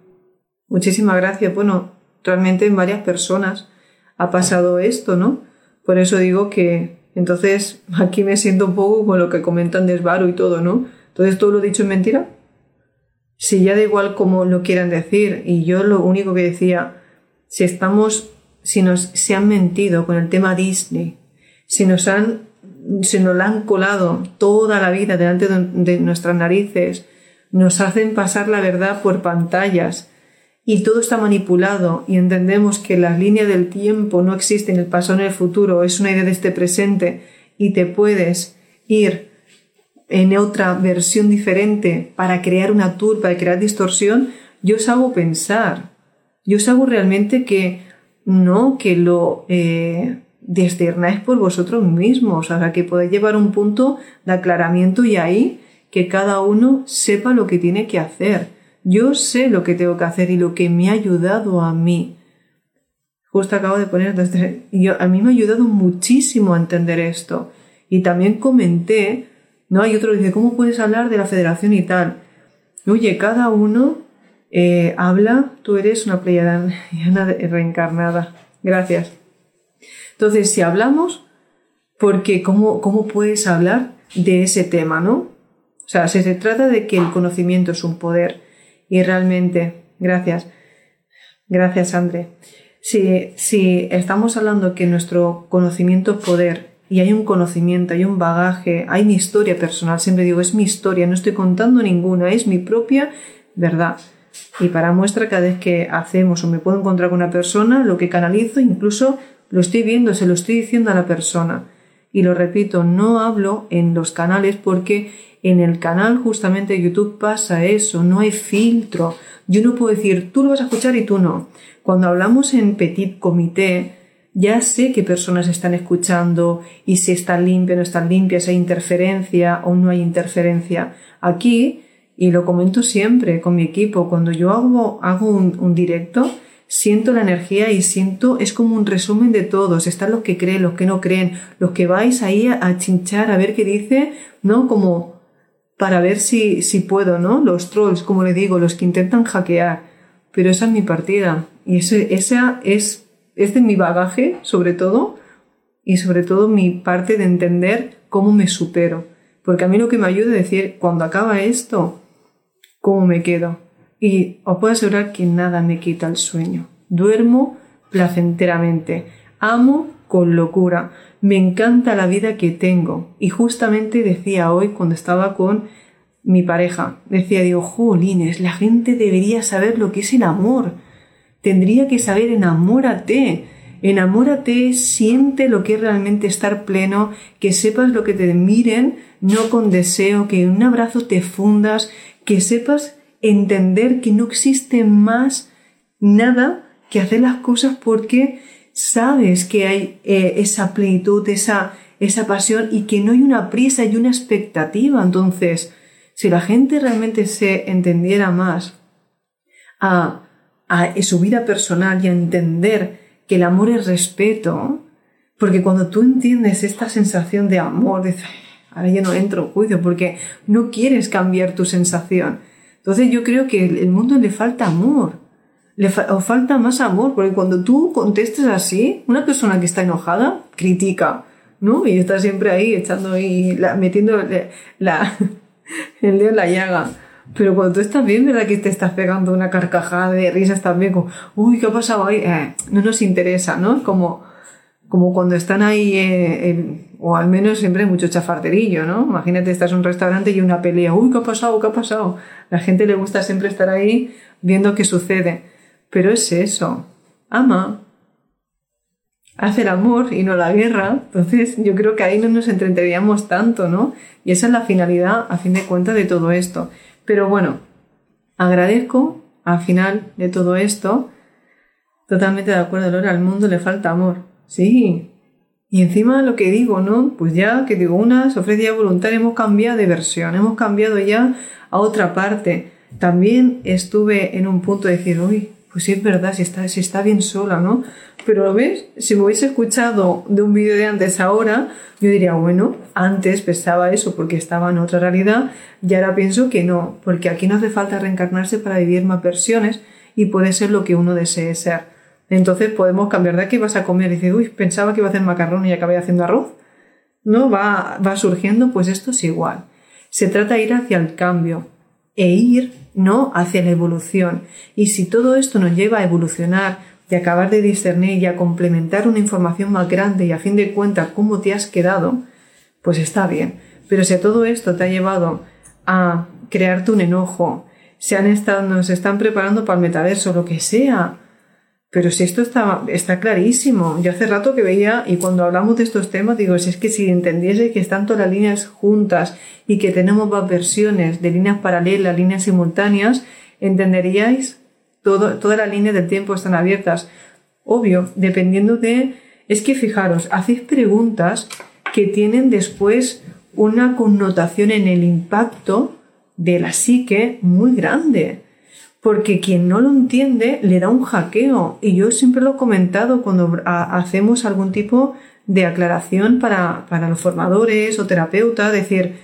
Muchísimas gracias. Bueno, realmente en varias personas ha pasado esto, ¿no? Por eso digo que entonces, aquí me siento un poco con lo que comentan de y todo, ¿no? Entonces, ¿todo lo dicho es mentira? Si ya da igual cómo lo quieran decir, y yo lo único que decía, si estamos, si nos se han mentido con el tema Disney, si nos han, si nos lo han colado toda la vida delante de nuestras narices, nos hacen pasar la verdad por pantallas, y todo está manipulado y entendemos que la línea del tiempo no existe en el pasado en el futuro, es una idea de este presente y te puedes ir en otra versión diferente para crear una tour, para crear distorsión, yo os hago pensar, yo os hago realmente que no, que lo eh, discernáis por vosotros mismos, o sea, que podéis llevar un punto de aclaramiento y ahí que cada uno sepa lo que tiene que hacer yo sé lo que tengo que hacer y lo que me ha ayudado a mí. Justo acabo de poner a mí me ha ayudado muchísimo a entender esto. Y también comenté, ¿no? Hay otro que dice, ¿cómo puedes hablar de la federación y tal? Oye, cada uno eh, habla, tú eres una playa reencarnada. Gracias. Entonces, si hablamos, porque ¿cómo, ¿cómo puedes hablar de ese tema, no? O sea, si se trata de que el conocimiento es un poder y realmente, gracias, gracias André. Si, si estamos hablando que nuestro conocimiento es poder y hay un conocimiento, hay un bagaje, hay mi historia personal, siempre digo, es mi historia, no estoy contando ninguna, es mi propia verdad. Y para muestra, cada vez que hacemos o me puedo encontrar con una persona, lo que canalizo, incluso lo estoy viendo, se lo estoy diciendo a la persona. Y lo repito, no hablo en los canales porque en el canal justamente YouTube pasa eso, no hay filtro. Yo no puedo decir, tú lo vas a escuchar y tú no. Cuando hablamos en petit comité, ya sé qué personas están escuchando y si están limpias o no están limpias, hay interferencia o no hay interferencia. Aquí, y lo comento siempre con mi equipo, cuando yo hago, hago un directo, siento la energía y siento, es como un resumen de todos. Están los que creen, los que no creen, los que vais ahí a chinchar a ver qué dice, ¿no? Como para ver si, si puedo, ¿no? Los trolls, como le digo, los que intentan hackear. Pero esa es mi partida. Y ese, esa es, de mi bagaje, sobre todo, y sobre todo mi parte de entender cómo me supero. Porque a mí lo que me ayuda es decir, cuando acaba esto, ¿cómo me quedo? Y os puedo asegurar que nada me quita el sueño. Duermo placenteramente. Amo con locura. Me encanta la vida que tengo. Y justamente decía hoy cuando estaba con mi pareja, decía, digo, jolines, la gente debería saber lo que es el amor. Tendría que saber, enamórate. Enamórate, siente lo que es realmente estar pleno, que sepas lo que te miren, no con deseo, que en un abrazo te fundas, que sepas entender que no existe más nada que hacer las cosas porque sabes que hay eh, esa plenitud, esa, esa pasión y que no hay una prisa y una expectativa. Entonces, si la gente realmente se entendiera más a, a su vida personal y a entender que el amor es respeto, Porque cuando tú entiendes esta sensación de amor, dices, ahora ya no entro en juicio, porque no quieres cambiar tu sensación. Entonces yo creo que el mundo le falta amor. Le o falta más amor, porque cuando tú contestes así, una persona que está enojada critica, ¿no? Y está siempre ahí echando y metiendo la, el dedo en la llaga. Pero cuando tú estás bien, ¿verdad que te estás pegando una carcajada de risas también? Como, uy, ¿qué ha pasado ahí? Eh, no nos interesa, ¿no? Como, como cuando están ahí, eh, o al menos siempre hay mucho chafarderillo, ¿no? Imagínate, estás en un restaurante y una pelea, uy, ¿qué ha pasado? ¿Qué ha pasado? La gente le gusta siempre estar ahí viendo qué sucede. Pero es eso, ama, hace el amor y no la guerra. Entonces yo creo que ahí no nos entreteníamos tanto, ¿no? Y esa es la finalidad, a fin de cuentas, de todo esto. Pero bueno, agradezco al final de todo esto, totalmente de acuerdo, Laura, al mundo le falta amor. Sí. Y encima lo que digo, ¿no? Pues ya que digo, una se ofrece ya voluntaria, hemos cambiado de versión, hemos cambiado ya a otra parte. También estuve en un punto de decir, uy, pues sí es verdad, si está, si está bien sola, ¿no? Pero lo ves, si me hubiese escuchado de un vídeo de antes ahora, yo diría, bueno, antes pensaba eso porque estaba en otra realidad y ahora pienso que no, porque aquí no hace falta reencarnarse para vivir más versiones y puede ser lo que uno desee ser. Entonces podemos cambiar de qué vas a comer y dices, uy, pensaba que iba a hacer macarrón y acabé haciendo arroz. ¿No? Va, va surgiendo, pues esto es igual. Se trata de ir hacia el cambio e ir, ¿no? Hacia la evolución. Y si todo esto nos lleva a evolucionar y acabar de discernir y a complementar una información más grande y a fin de cuentas cómo te has quedado, pues está bien. Pero si todo esto te ha llevado a crearte un enojo, se han estado, nos están preparando para el metaverso, lo que sea. Pero si esto está, está clarísimo. Yo hace rato que veía, y cuando hablamos de estos temas, digo, si es que si entendiese que están todas las líneas juntas y que tenemos más versiones de líneas paralelas, líneas simultáneas, entenderíais todas las líneas del tiempo están abiertas. Obvio, dependiendo de... Es que fijaros, hacéis preguntas que tienen después una connotación en el impacto de la psique muy grande. Porque quien no lo entiende le da un hackeo. Y yo siempre lo he comentado cuando hacemos algún tipo de aclaración para, para los formadores o terapeutas, decir,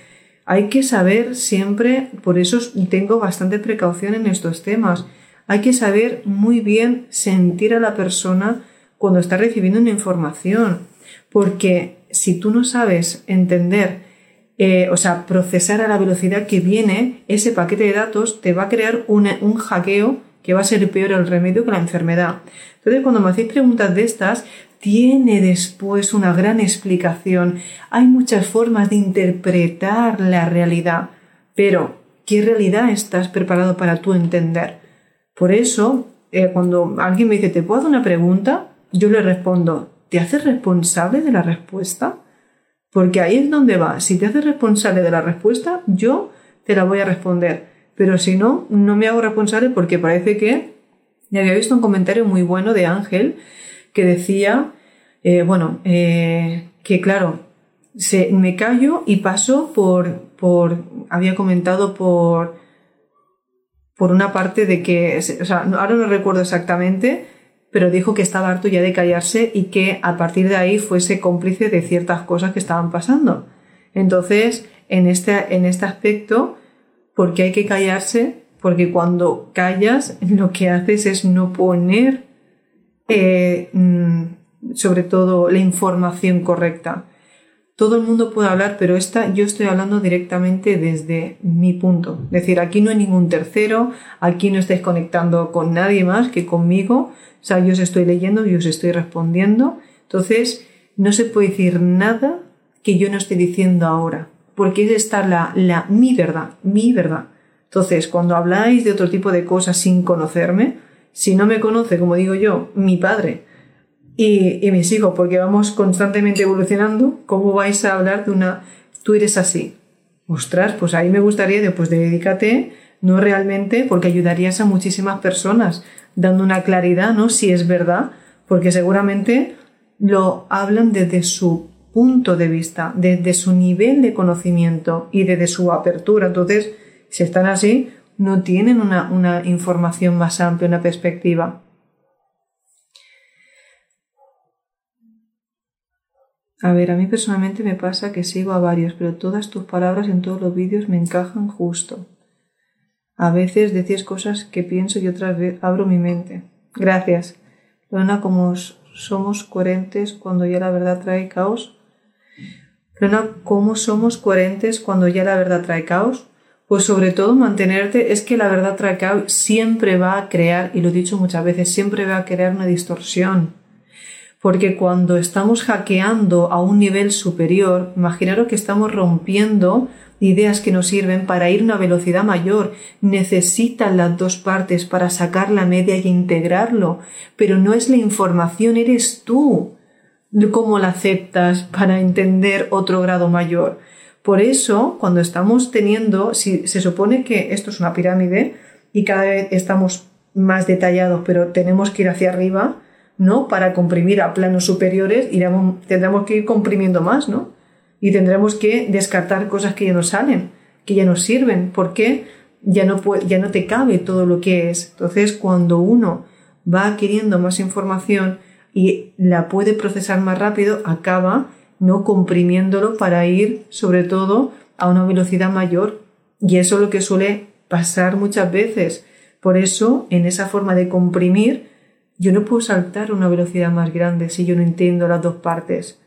hay que saber siempre, por eso tengo bastante precaución en estos temas, hay que saber muy bien sentir a la persona cuando está recibiendo una información, porque si tú no sabes entender, eh, o sea, procesar a la velocidad que viene ese paquete de datos, te va a crear un hackeo que va a ser peor el remedio que la enfermedad. Entonces, cuando me hacéis preguntas de estas, tiene después una gran explicación. Hay muchas formas de interpretar la realidad, pero ¿qué realidad estás preparado para tú entender? Por eso, eh, cuando alguien me dice, ¿te puedo hacer una pregunta? Yo le respondo, ¿te haces responsable de la respuesta? Porque ahí es donde va. Si te haces responsable de la respuesta, yo te la voy a responder. Pero si no, no me hago responsable porque parece que ya había visto un comentario muy bueno de Ángel que decía, eh, bueno, eh, que claro, se, me callo y paso por, por, había comentado por, por una parte de que, o sea, ahora no recuerdo exactamente, pero dijo que estaba harto ya de callarse y que a partir de ahí fuese cómplice de ciertas cosas que estaban pasando. Entonces, en este, en este aspecto, ¿por qué hay que callarse? Porque cuando callas, lo que haces es no poner, eh, mm, sobre todo, la información correcta todo el mundo puede hablar, pero esta yo estoy hablando directamente desde mi punto. Es decir, aquí no hay ningún tercero, aquí no estáis conectando con nadie más que conmigo. O sea, yo os estoy leyendo y os estoy respondiendo. Entonces, no se puede decir nada que yo no esté diciendo ahora, porque es esta la, la mi verdad, mi verdad. Entonces, cuando habláis de otro tipo de cosas sin conocerme, si no me conoce, como digo yo, mi padre, y, y mis hijos, porque vamos constantemente evolucionando, ¿cómo vais a hablar de una, tú eres así? Ostras, pues ahí me gustaría, pues dedícate, no realmente, porque ayudarías a muchísimas personas, dando una claridad, ¿no? Si es verdad, porque seguramente lo hablan desde su punto de vista, desde su nivel de conocimiento y desde su apertura. Entonces, si están así, no tienen una información más amplia, una perspectiva. A ver, a mí personalmente me pasa que sigo a varios, pero todas tus palabras en todos los vídeos me encajan justo. A veces decís cosas que pienso y otras veces abro mi mente. Gracias. Lorena, como somos coherentes cuando ya la verdad trae caos. Lorena, ¿cómo somos coherentes cuando ya la verdad trae caos? Pues sobre todo mantenerte, es que la verdad trae caos siempre va a crear, y lo he dicho muchas veces, siempre va a crear una distorsión. Porque cuando estamos hackeando a un nivel superior, imaginaros que estamos rompiendo ideas que nos sirven para ir a una velocidad mayor. Necesitan las dos partes para sacar la media y integrarlo. Pero no es la información, eres tú. ¿Cómo la aceptas para entender otro grado mayor? Por eso, cuando estamos teniendo, si se supone que esto es una pirámide y cada vez estamos más detallados, pero tenemos que ir hacia arriba, ¿no? Para comprimir a planos superiores, iremos, tendremos que ir comprimiendo más, ¿no? y tendremos que descartar cosas que ya no salen, que ya no sirven, porque ya no, ya no te cabe todo lo que es. Entonces, cuando uno va adquiriendo más información y la puede procesar más rápido, acaba no comprimiéndolo para ir sobre todo a una velocidad mayor. Y eso es lo que suele pasar muchas veces. Por eso, en esa forma de comprimir, yo no puedo saltar a una velocidad más grande si yo no entiendo las dos partes.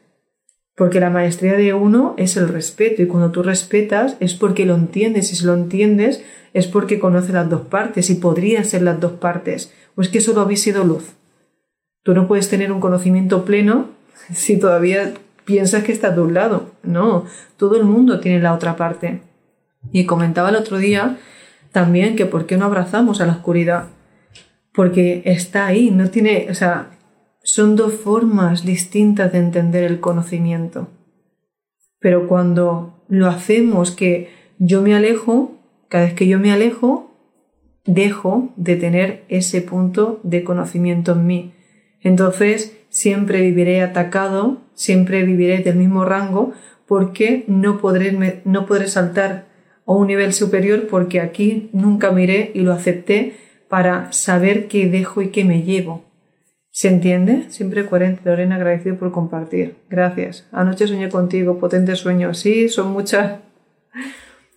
Porque la maestría de uno es el respeto y cuando tú respetas es porque lo entiendes y si lo entiendes es porque conoce las dos partes y podría ser las dos partes. O es que solo habéis sido luz. Tú no puedes tener un conocimiento pleno si todavía piensas que estás de un lado. No, todo el mundo tiene la otra parte. Y comentaba el otro día también que por qué no abrazamos a la oscuridad. Porque está ahí, no tiene, o sea, son dos formas distintas de entender el conocimiento. Pero cuando lo hacemos que yo me alejo, cada vez que yo me alejo, dejo de tener ese punto de conocimiento en mí. Entonces siempre viviré atacado, siempre viviré del mismo rango, porque no podré, no podré saltar a un nivel superior porque aquí nunca miré y lo acepté para saber qué dejo y qué me llevo. ¿Se entiende? Siempre coherente, Lorena, agradecido por compartir. Gracias. Anoche soñé contigo, potente sueño. Sí, son muchas,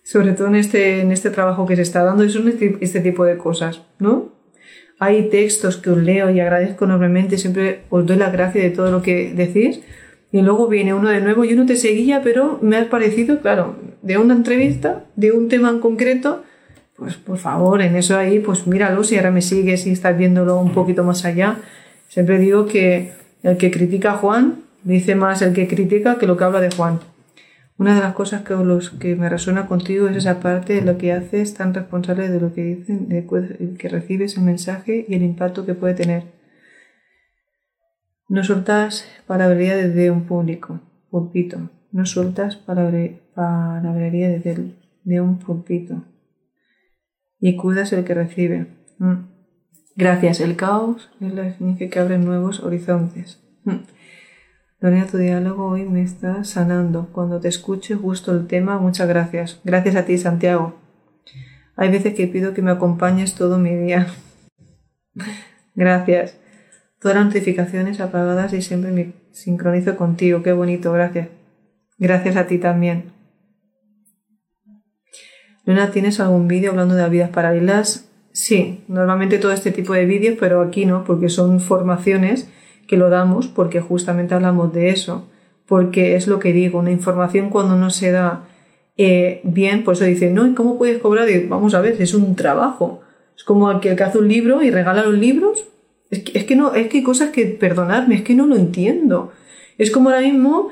sobre todo en este, en este trabajo que se está dando, y son este, este, tipo de cosas, ¿no? Hay textos que os leo y agradezco enormemente, siempre os doy la gracia de todo lo que decís, y luego viene uno de nuevo, yo no te seguía, pero me has parecido, claro, de una entrevista, de un tema en concreto, pues por favor, en eso ahí, pues míralo, si ahora me sigues y estás viéndolo un poquito más allá, Siempre digo que el que critica a Juan dice más el que critica que lo que habla de Juan. Una de las cosas que, los que me resuena contigo es esa parte de lo que haces tan responsable de lo que dicen, de que recibes el mensaje y el impacto que puede tener. No sueltas palabrería desde un público, pulpito. No sueltas palabrería desde de un pulpito. Y cuidas el que recibe. Mm. Gracias. El caos es la definición que abre nuevos horizontes. Lorena, tu diálogo hoy me está sanando. Cuando te escuche justo el tema, muchas gracias. Gracias a ti, Santiago. Hay veces que pido que me acompañes todo mi día. gracias. Todas las notificaciones apagadas y siempre me sincronizo contigo. Qué bonito, gracias. Gracias a ti también. Lorena, ¿tienes algún vídeo hablando de vidas paralelas? Sí, normalmente todo este tipo de vídeos, pero aquí no, porque son formaciones que lo damos porque justamente hablamos de eso, porque es lo que digo, una información cuando no se da eh, bien, pues eso dice, no, ¿y cómo puedes cobrar? vamos a ver, es un trabajo. Es como el que, hace un libro y regala los libros. Es que, es que no, es que hay cosas que, perdonadme, es que no lo entiendo. Es como ahora mismo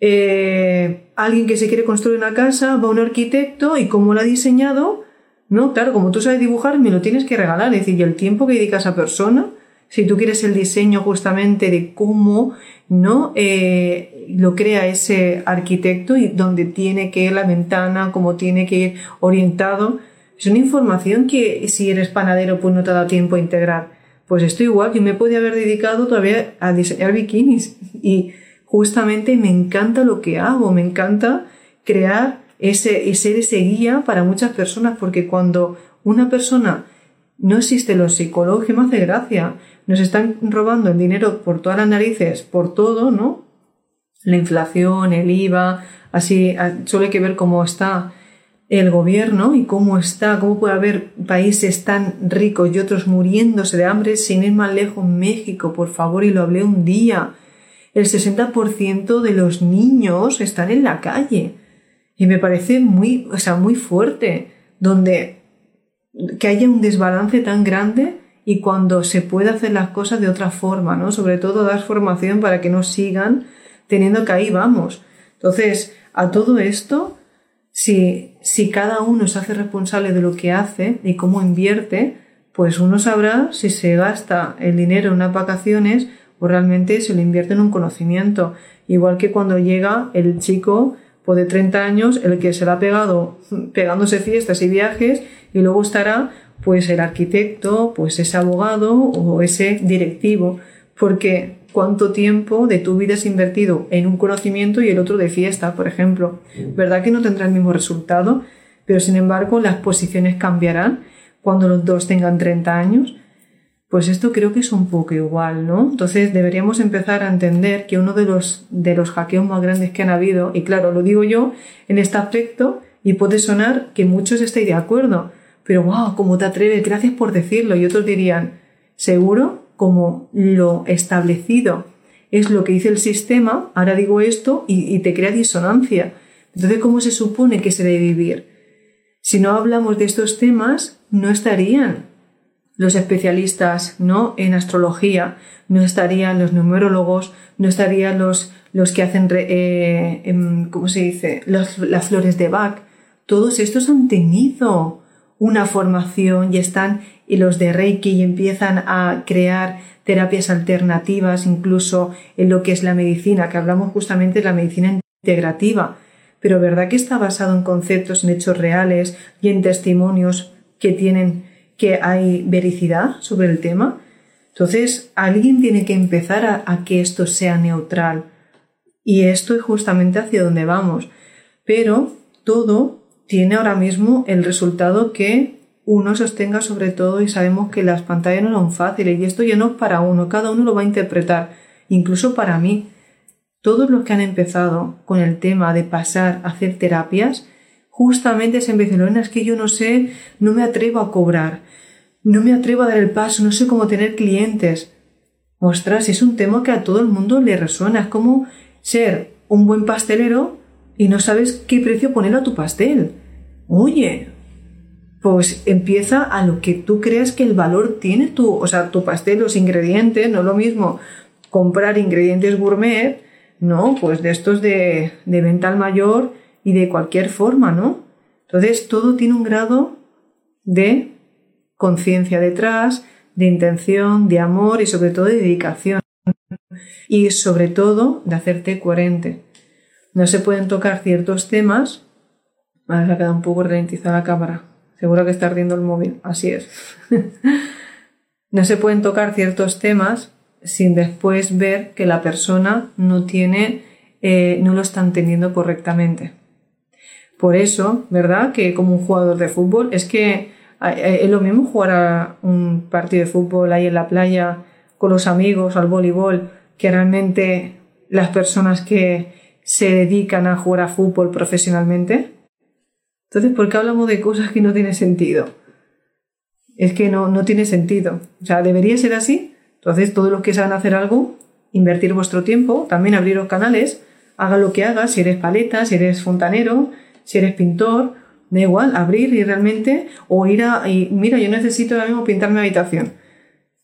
eh, alguien que se quiere construir una casa, va a un arquitecto y como lo ha diseñado, no, claro, como tú sabes dibujar, me lo tienes que regalar. Es decir, y el tiempo que dedica a esa persona, si tú quieres el diseño justamente de cómo no eh, lo crea ese arquitecto y donde tiene que ir la ventana, cómo tiene que ir orientado, es una información que si eres panadero pues no te da tiempo a integrar. Pues esto igual, que me podía haber dedicado todavía a diseñar bikinis y justamente me encanta lo que hago, me encanta crear ese, ser ese guía para muchas personas, porque cuando una persona no existe lo psicológico, me hace gracia, nos están robando el dinero por todas las narices, por todo, ¿no? la inflación, el IVA, así solo hay que ver cómo está el gobierno y cómo está, cómo puede haber países tan ricos y otros muriéndose de hambre sin ir más lejos. México, por favor, y lo hablé un día. El 60% de los niños están en la calle. Y me parece muy, o sea, muy fuerte, donde que haya un desbalance tan grande y cuando se puede hacer las cosas de otra forma, ¿no? Sobre todo dar formación para que no sigan teniendo que ahí vamos. Entonces, a todo esto, si, si cada uno se hace responsable de lo que hace y cómo invierte, pues uno sabrá si se gasta el dinero en unas vacaciones o realmente se lo invierte en un conocimiento. Igual que cuando llega el chico pues de 30 años, el que se lo ha pegado pegándose fiestas y viajes, y luego estará pues el arquitecto, pues ese abogado o ese directivo, porque cuánto tiempo de tu vida has invertido en un conocimiento y el otro de fiesta, por ejemplo. ¿Verdad que no tendrá el mismo resultado? Pero sin embargo, las posiciones cambiarán cuando los dos tengan 30 años. Pues esto creo que es un poco igual, ¿no? Entonces deberíamos empezar a entender que uno de los, de los hackeos más grandes que han habido, y claro, lo digo yo en este aspecto, y puede sonar que muchos estéis de acuerdo, pero wow, ¿cómo te atreves? Gracias por decirlo. Y otros dirían, ¿seguro? como lo establecido es lo que dice el sistema, ahora digo esto y, te crea disonancia. Entonces, ¿cómo se supone que se debe vivir? Si no hablamos de estos temas, no estarían los especialistas ¿no? en astrología, no estarían los numerólogos, no estarían los, los que hacen, eh, em, ¿cómo se dice?, las flores de Bach. Todos estos han tenido una formación y están y los de Reiki y empiezan a crear terapias alternativas, incluso en lo que es la medicina, que hablamos justamente de la medicina integrativa. Pero ¿verdad que está basado en conceptos, en hechos reales y en testimonios que tienen que hay vericidad sobre el tema? Entonces, alguien tiene que empezar a, que esto sea neutral. Y esto es justamente hacia donde vamos. Pero todo tiene ahora mismo el resultado que uno sostenga sobre todo y sabemos que las pantallas no son fáciles y esto ya no es para uno, cada uno lo va a interpretar, incluso para mí. Todos los que han empezado con el tema de pasar a hacer terapias, justamente se empiezan, es que yo no sé, no me atrevo a cobrar, no me atrevo a dar el paso, no sé cómo tener clientes. Ostras, es un tema que a todo el mundo le resuena, es como ser un buen pastelero y no sabes qué precio poner a tu pastel. Oye, pues empieza a lo que tú crees que el valor tiene tu, o sea, tu pastel, los ingredientes, no es lo mismo comprar ingredientes gourmet, ¿no? Pues de estos de, de venta al mayor y de cualquier forma, ¿no? Entonces todo tiene un grado de conciencia detrás, de intención, de amor y sobre todo de dedicación. Y sobre todo de hacerte coherente. No se pueden tocar ciertos temas. Ahora se ha quedado un poco ralentizada la cámara. Seguro que está ardiendo el móvil. Así es. no se pueden tocar ciertos temas sin después ver que la persona no tiene, eh, no lo está entendiendo correctamente. Por eso, ¿verdad? Que como un jugador de fútbol, es que eh, es lo mismo jugar a un partido de fútbol ahí en la playa con los amigos, al voleibol, que realmente las personas que se dedican a jugar a fútbol profesionalmente. Entonces, ¿por qué hablamos de cosas que no tienen sentido? Es que no, no tiene sentido. O sea, debería ser así. Entonces, todos los que saben hacer algo, invertir vuestro tiempo, también abrir los canales, haga lo que hagas, si eres paleta, si eres fontanero, si eres pintor, da igual, abrir y realmente, o ir a, y, mira, yo necesito ahora mismo pintar mi habitación.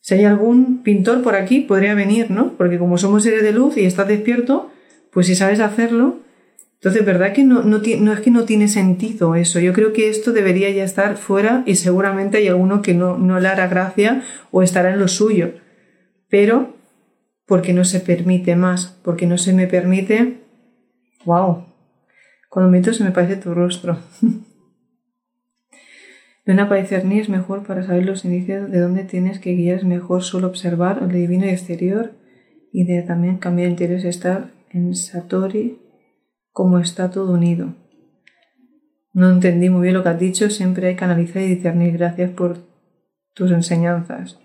Si hay algún pintor por aquí, podría venir, ¿no? Porque como somos seres de luz y estás despierto, pues si sabes hacerlo, entonces, ¿verdad que no, no, es que no tiene sentido eso? Yo creo que esto debería ya estar fuera y seguramente hay alguno que no, no le hará gracia o estará en lo suyo. Pero, porque no se permite más, porque no se me permite. ¡Wow! Cuando miento se me parece tu rostro. No aparecer ni es mejor para saber los indicios de dónde tienes que guiar. Es mejor solo observar el divino exterior y de también cambiar interés estar en Satori cómo está todo unido. No entendí muy bien lo que has dicho, siempre hay que analizar y discernir. Gracias por tus enseñanzas.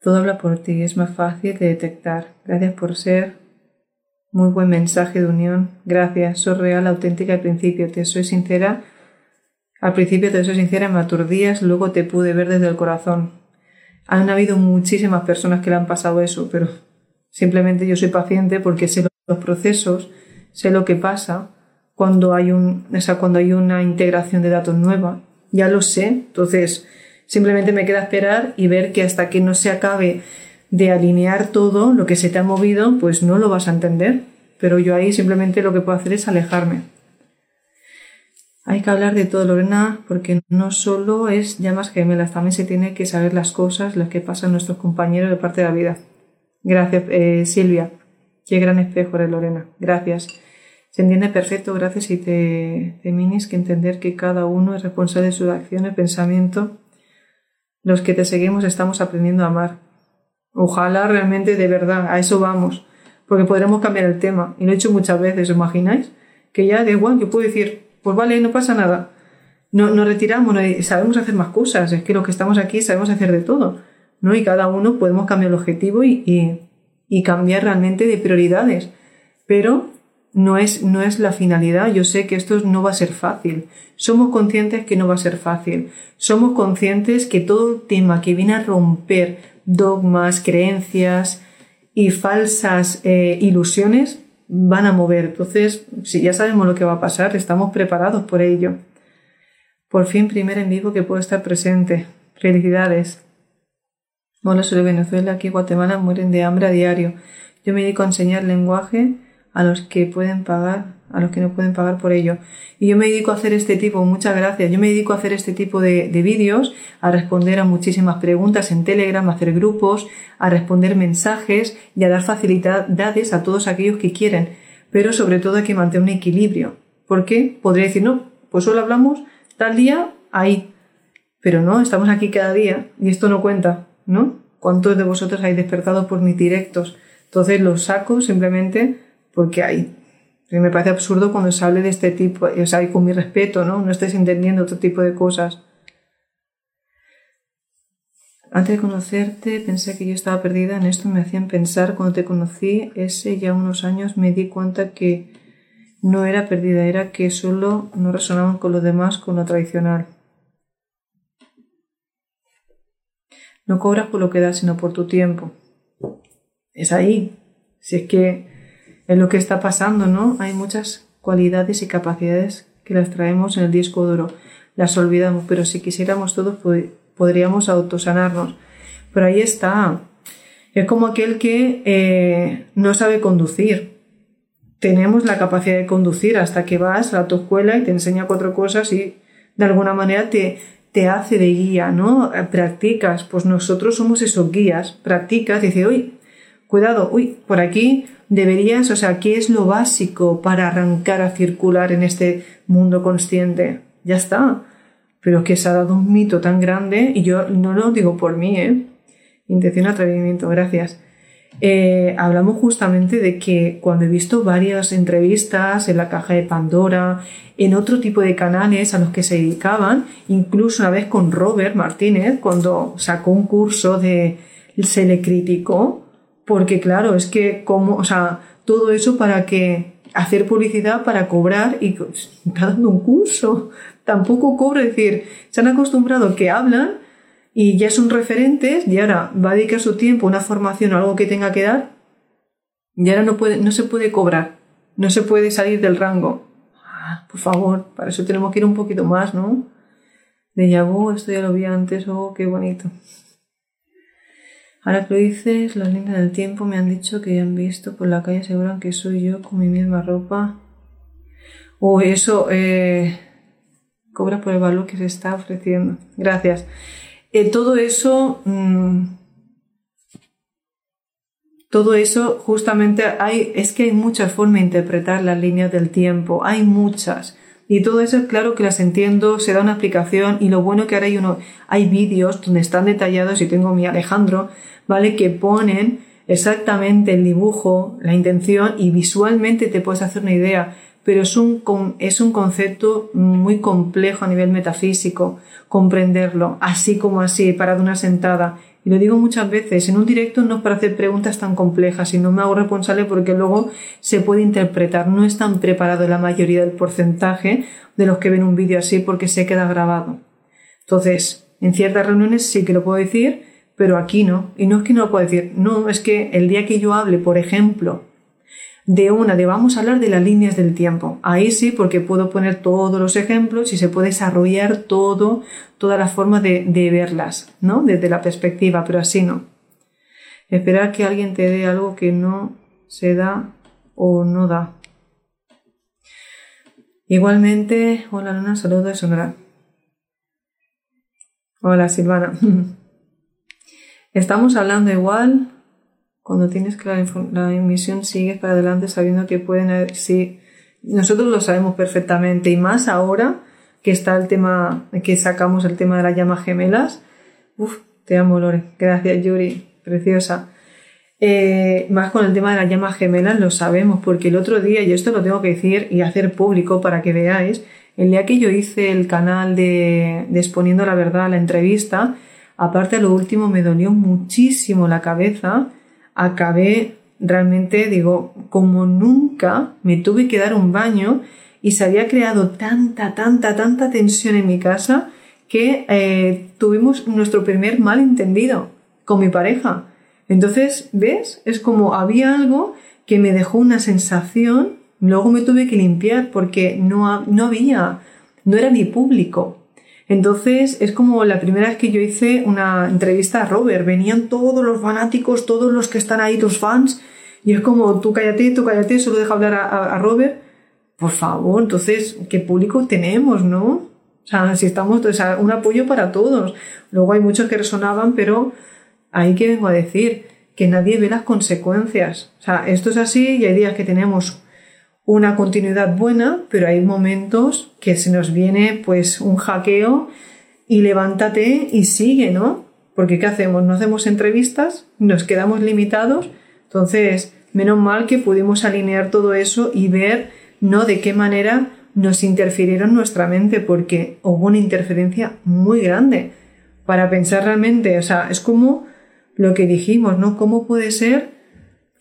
Todo habla por ti, es más fácil de detectar. Gracias por ser Muy buen mensaje de unión. Gracias. Soy real, auténtica al principio. Te soy sincera. Al principio te soy sincera, me aturdías, luego te pude ver desde el corazón. Han habido muchísimas personas que le han pasado eso, pero simplemente yo soy paciente porque sé los procesos, sé lo que pasa cuando hay un, o sea, cuando hay una integración de datos nueva. Ya lo sé, entonces simplemente me queda esperar y ver que hasta que no se acabe de alinear todo lo que se te ha movido, pues no lo vas a entender. Pero yo ahí simplemente lo que puedo hacer es alejarme. Hay que hablar de todo, Lorena, porque no solo es llamas gemelas, también se tiene que saber las cosas, las que pasan nuestros compañeros de parte de la vida. Gracias, eh, Silvia. Qué gran espejo eres, Lorena. Gracias. Se entiende perfecto, gracias, y te, te minis que entender que cada uno es responsable de sus acciones, pensamiento. Los que te seguimos estamos aprendiendo a amar. Ojalá realmente de verdad, a eso vamos, porque podremos cambiar el tema. Y lo he hecho muchas veces, ¿os imagináis? Que ya de igual, yo puedo decir, pues vale, no pasa nada. No, nos retiramos, sabemos hacer más cosas, es que los que estamos aquí sabemos hacer de todo, ¿no? Y cada uno podemos cambiar el objetivo y, y, cambiar realmente de prioridades. Pero no es, no es la finalidad. Yo sé que esto no va a ser fácil. Somos conscientes que no va a ser fácil. Somos conscientes que todo el tema que viene a romper dogmas, creencias y falsas eh, ilusiones van a mover. Entonces, si ya sabemos lo que va a pasar, estamos preparados por ello. Por fin, primer en vivo que puedo estar presente. Felicidades. Soy de Venezuela, aquí Guatemala mueren de hambre a diario. Yo me dedico a enseñar lenguaje a los que pueden pagar a los que no pueden pagar por ello. Y yo me dedico a hacer este tipo, muchas gracias, yo me dedico a hacer este tipo de, vídeos, a responder a muchísimas preguntas en Telegram, a hacer grupos, a responder mensajes y a dar facilidades a todos aquellos que quieren. Pero sobre todo hay que mantener un equilibrio. ¿Por qué? Podría decir, no, pues solo hablamos tal día ahí. Pero no, estamos aquí cada día y esto no cuenta, ¿no? ¿Cuántos de vosotros hay despertado por mis directos? Entonces los saco simplemente porque hay me parece absurdo cuando se hable de este tipo, o sea, y con mi respeto, ¿no? No estés entendiendo otro tipo de cosas. Antes de conocerte pensé que yo estaba perdida en esto, me hacían pensar, cuando te conocí, ese ya unos años, me di cuenta que no era perdida, era que solo no resonaban con lo demás, con lo tradicional. No cobras por lo que das, sino por tu tiempo. Es ahí. Si es que en lo que está pasando, ¿no? Hay muchas cualidades y capacidades que las traemos en el disco duro, las olvidamos, pero si quisiéramos todos podríamos autosanarnos. Pero ahí está. Es como aquel que eh, no sabe conducir. Tenemos la capacidad de conducir hasta que vas a tu escuela y te enseña cuatro cosas y de alguna manera te, te hace de guía, ¿no? Practicas, pues nosotros somos esos guías, practicas, dice, uy, cuidado, uy, por aquí deberías, o sea, ¿qué es lo básico para arrancar a circular en este mundo consciente? Ya está. Pero que se ha dado un mito tan grande, y yo no lo digo por mí, ¿eh? Intención atrevimiento, gracias. Eh, hablamos justamente de que cuando he visto varias entrevistas en la caja de Pandora, en otro tipo de canales a los que se dedicaban, incluso una vez con Robert Martínez, cuando sacó un curso de se le criticó porque claro, es que como, o sea, todo eso para que hacer publicidad para cobrar y está dando un curso, tampoco cobra, es decir, se han acostumbrado que hablan y ya son referentes y ahora va a dedicar su tiempo a una formación o algo que tenga que dar y ahora no, puede, no se puede cobrar, no se puede salir del rango. Ah, por favor, para eso tenemos que ir un poquito más, ¿no? De Yabú, esto ya lo vi antes, oh, qué bonito. Ahora que lo dices, las líneas del tiempo me han dicho que han visto por la calle, aseguran que soy yo con mi misma ropa. O eso eh, cobra por el valor que se está ofreciendo. Gracias. Eh, todo eso, mm, todo eso justamente hay, es que hay muchas formas de interpretar las líneas del tiempo, hay muchas. Y todo eso, claro que las entiendo, se da una aplicación y lo bueno que ahora hay uno, hay vídeos donde están detallados y tengo mi Alejandro ¿vale? Que ponen exactamente el dibujo, la intención y visualmente te puedes hacer una idea, pero es un, es un concepto muy complejo a nivel metafísico, comprenderlo, así como así, para de una sentada. Y lo digo muchas veces, en un directo no es para hacer preguntas tan complejas y no me hago responsable porque luego se puede interpretar. No están preparados la mayoría del porcentaje de los que ven un vídeo así porque se queda grabado. Entonces, en ciertas reuniones sí que lo puedo decir, pero aquí no. Y no es que no lo puedo decir, no, es que el día que yo hable, por ejemplo, de una de vamos a hablar de las líneas del tiempo. Ahí sí, porque puedo poner todos los ejemplos y se puede desarrollar todo, todas las formas de, de verlas, ¿no? Desde la perspectiva, pero así no. Esperar que alguien te dé algo que no se da o no da. Igualmente, hola Luna, saludos de Sonora. Hola Silvana. Estamos hablando igual cuando tienes que la, emisión sigues para adelante sabiendo que pueden haber, sí, nosotros lo sabemos perfectamente y más ahora que está el tema, que sacamos el tema de las llamas gemelas. Uf, te amo Lore, gracias Yuri, preciosa. Eh, más con el tema de las llamas gemelas lo sabemos porque el otro día, y esto lo tengo que decir y hacer público para que veáis, el día que yo hice el canal de, de Exponiendo la Verdad, la entrevista, aparte de lo último me dolió muchísimo la cabeza acabé realmente, digo, como nunca me tuve que dar un baño y se había creado tanta, tanta, tanta tensión en mi casa que eh, tuvimos nuestro primer malentendido con mi pareja. Entonces, ¿ves? Es como había algo que me dejó una sensación, luego me tuve que limpiar porque no, no había, no era ni público. Entonces es como la primera vez que yo hice una entrevista a Robert. Venían todos los fanáticos, todos los que están ahí, los fans, y es como tú cállate, tú cállate, solo deja hablar a, Robert. Por favor, entonces, ¿qué público tenemos, no? O sea, si estamos, o sea, un apoyo para todos. Luego hay muchos que resonaban, pero hay que vengo a decir que nadie ve las consecuencias. O sea, esto es así y hay días que tenemos una continuidad buena, pero hay momentos que se nos viene pues un hackeo y levántate y sigue, ¿no? Porque ¿qué hacemos? No hacemos entrevistas, nos quedamos limitados, entonces menos mal que pudimos alinear todo eso y ver, ¿no? De qué manera nos interfirieron nuestra mente, porque hubo una interferencia muy grande para pensar realmente, o sea, es como lo que dijimos, ¿no? ¿Cómo puede ser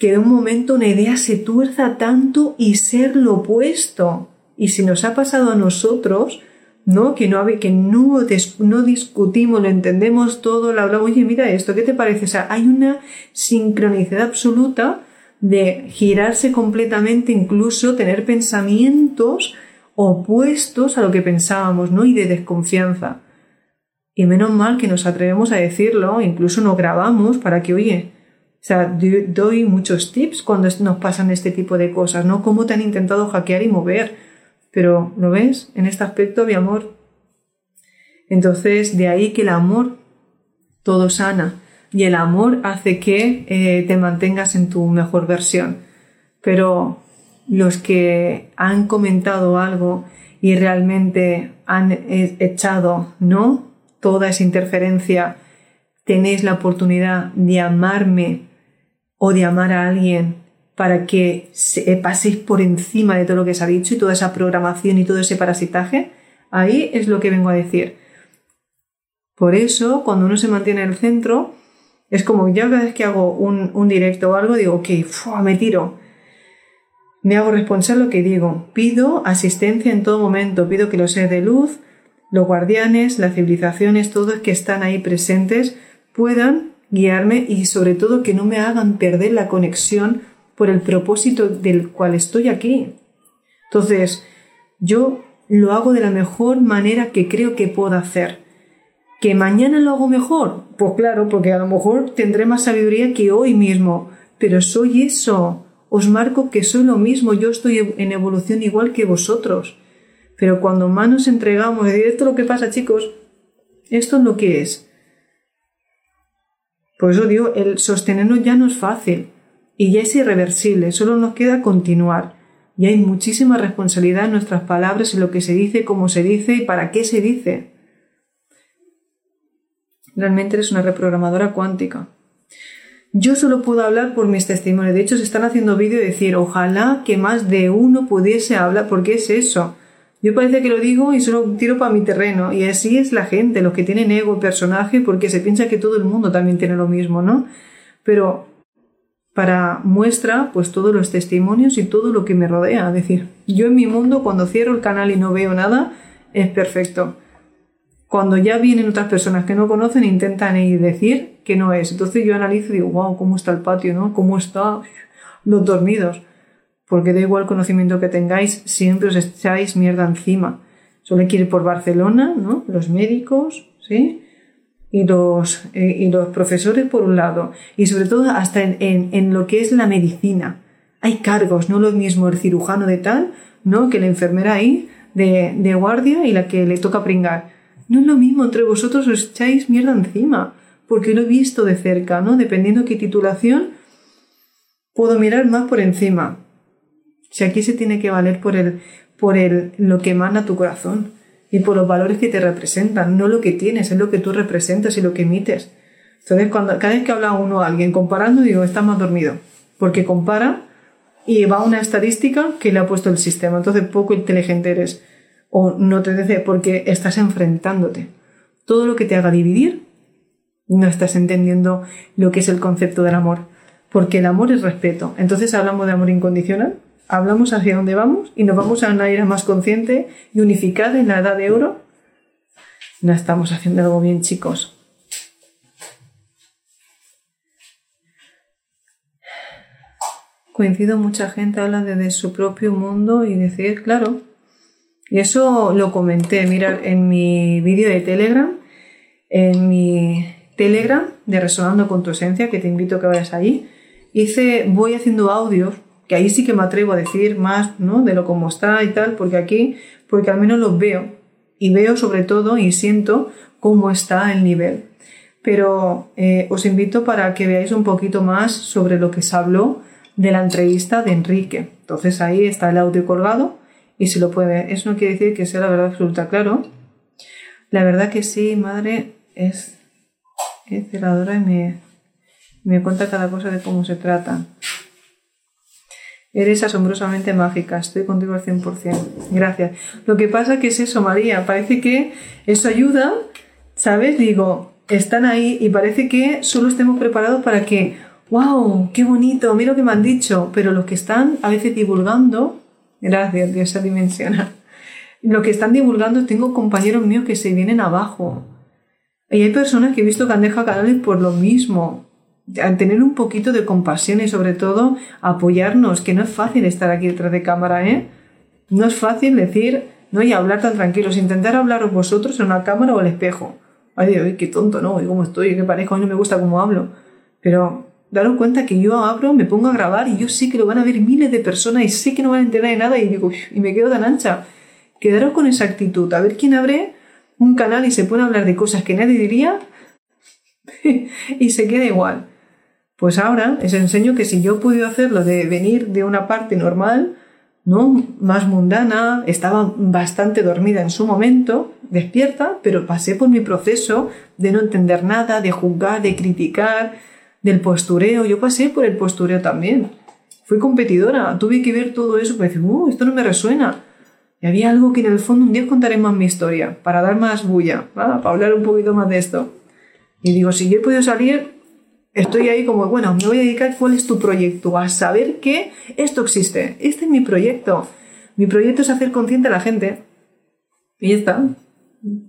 que de un momento una idea se tuerza tanto y ser lo opuesto. Y si nos ha pasado a nosotros, ¿no? Que no, que no, no discutimos, lo entendemos todo, lo hablamos, oye, mira esto, ¿qué te parece? O sea, hay una sincronicidad absoluta de girarse completamente, incluso tener pensamientos opuestos a lo que pensábamos, ¿no? Y de desconfianza. Y menos mal que nos atrevemos a decirlo, incluso nos grabamos para que, oye, o sea, doy muchos tips cuando nos pasan este tipo de cosas, ¿no? Cómo te han intentado hackear y mover. Pero, ¿lo ves? En este aspecto, mi amor. Entonces, de ahí que el amor todo sana. Y el amor hace que eh, te mantengas en tu mejor versión. Pero los que han comentado algo y realmente han eh, echado, ¿no? Toda esa interferencia, tenéis la oportunidad de amarme o de amar a alguien para que se, eh, paséis por encima de todo lo que se ha dicho y toda esa programación y todo ese parasitaje, ahí es lo que vengo a decir. Por eso, cuando uno se mantiene en el centro, es como ya cada vez que hago un, directo o algo, digo, ok, me tiro. Me hago responsable lo que digo. Pido asistencia en todo momento. Pido que los seres de luz, los guardianes, las civilizaciones, todos que están ahí presentes, puedan guiarme y sobre todo que no me hagan perder la conexión por el propósito del cual estoy aquí. Entonces, yo lo hago de la mejor manera que creo que puedo hacer. ¿Que mañana lo hago mejor? Pues claro, porque a lo mejor tendré más sabiduría que hoy mismo, pero soy eso. Os marco que soy lo mismo, yo estoy en evolución igual que vosotros. Pero cuando más nos entregamos, esto es lo que pasa, chicos, esto es lo que es. Por eso digo, el sostenernos ya no es fácil y ya es irreversible, solo nos queda continuar. Y hay muchísima responsabilidad en nuestras palabras, en lo que se dice, cómo se dice y para qué se dice. Realmente eres una reprogramadora cuántica. Yo solo puedo hablar por mis testimonios. De hecho, se están haciendo vídeos y decir, ojalá que más de uno pudiese hablar, porque es eso. Yo parece que lo digo y solo tiro para mi terreno. Y así es la gente, los que tienen ego, personaje, porque se piensa que todo el mundo también tiene lo mismo, ¿no? Pero para muestra, pues todos los testimonios y todo lo que me rodea. Es decir, yo en mi mundo, cuando cierro el canal y no veo nada, es perfecto. Cuando ya vienen otras personas que no conocen, intentan ir decir que no es. Entonces yo analizo y digo, wow, ¿cómo está el patio, no? ¿Cómo están los dormidos? Porque da igual conocimiento que tengáis, siempre os echáis mierda encima. Solo quiere ir por Barcelona, ¿no? Los médicos, ¿sí? Y los, eh, y los profesores por un lado. Y sobre todo hasta en, en, lo que es la medicina. Hay cargos, no lo mismo el cirujano de tal, ¿no? Que la enfermera ahí de, de guardia y la que le toca pringar. No es lo mismo, entre vosotros os echáis mierda encima. Porque lo he visto de cerca, ¿no? Dependiendo qué titulación, puedo mirar más por encima. Si aquí se tiene que valer por el, por el, lo que emana tu corazón y por los valores que te representan, no lo que tienes, es lo que tú representas y lo que emites. Entonces, cuando, cada vez que habla uno a alguien comparando, digo, está más dormido, porque compara y va a una estadística que le ha puesto el sistema. Entonces, poco inteligente eres o no te dice porque estás enfrentándote. Todo lo que te haga dividir, no estás entendiendo lo que es el concepto del amor, porque el amor es respeto. Entonces, hablamos de amor incondicional, hablamos hacia dónde vamos y nos vamos a una era más consciente y unificada en la edad de oro, no estamos haciendo algo bien, chicos. Coincido, mucha gente habla de, su propio mundo y decir, claro, y eso lo comenté, mira, en mi vídeo de Telegram, en mi Telegram de Resonando con tu Esencia, que te invito a que vayas ahí, hice, voy haciendo audios ahí sí que me atrevo a decir más, ¿no? De lo como está y tal, porque aquí, porque al menos los veo y veo sobre todo y siento cómo está el nivel. Pero eh, os invito para que veáis un poquito más sobre lo que se habló de la entrevista de Enrique. Entonces ahí está el audio colgado y se lo puede ver. Eso no quiere decir que sea la verdad absoluta, claro. La verdad que sí, madre, es, es celadora y me, me cuenta cada cosa de cómo se trata. Eres asombrosamente mágica, estoy contigo al 100%. Gracias. Lo que pasa que es eso, María, parece que eso ayuda, ¿sabes? Digo, están ahí y parece que solo estemos preparados para que, wow, qué bonito, mira lo que me han dicho, pero los que están a veces divulgando, gracias, Dios se dimensiona, lo que están divulgando, tengo compañeros míos que se vienen abajo. Y hay personas que he visto que han dejado canales por lo mismo tener un poquito de compasión y sobre todo apoyarnos, que no es fácil estar aquí detrás de cámara, ¿eh? No es fácil decir, no, y hablar tan tranquilos, intentar hablaros vosotros en una cámara o al espejo. Ay, qué tonto, ¿no? Y cómo estoy, qué parezco, no me gusta cómo hablo. Pero daros cuenta que yo abro, me pongo a grabar y yo sé que lo van a ver miles de personas y sé que no van a entender de nada y digo, y me quedo tan ancha. Quedaros con esa actitud, a ver quién abre un canal y se pone a hablar de cosas que nadie diría y se queda igual. Pues ahora les enseño que si yo pude hacerlo de venir de una parte normal, ¿no? Más mundana, estaba bastante dormida en su momento, despierta, pero pasé por mi proceso de no entender nada, de juzgar, de criticar, del postureo. Yo pasé por el postureo también. Fui competidora, tuve que ver todo eso, para decir, uh, esto no me resuena. Y había algo que en el fondo un día contaré más mi historia, para dar más bulla, para hablar un poquito más de esto. Y digo, si yo he podido salir, Estoy ahí como, bueno, me voy a dedicar cuál es tu proyecto, a saber que esto existe. Este es mi proyecto. Mi proyecto es hacer consciente a la gente. Y ya está.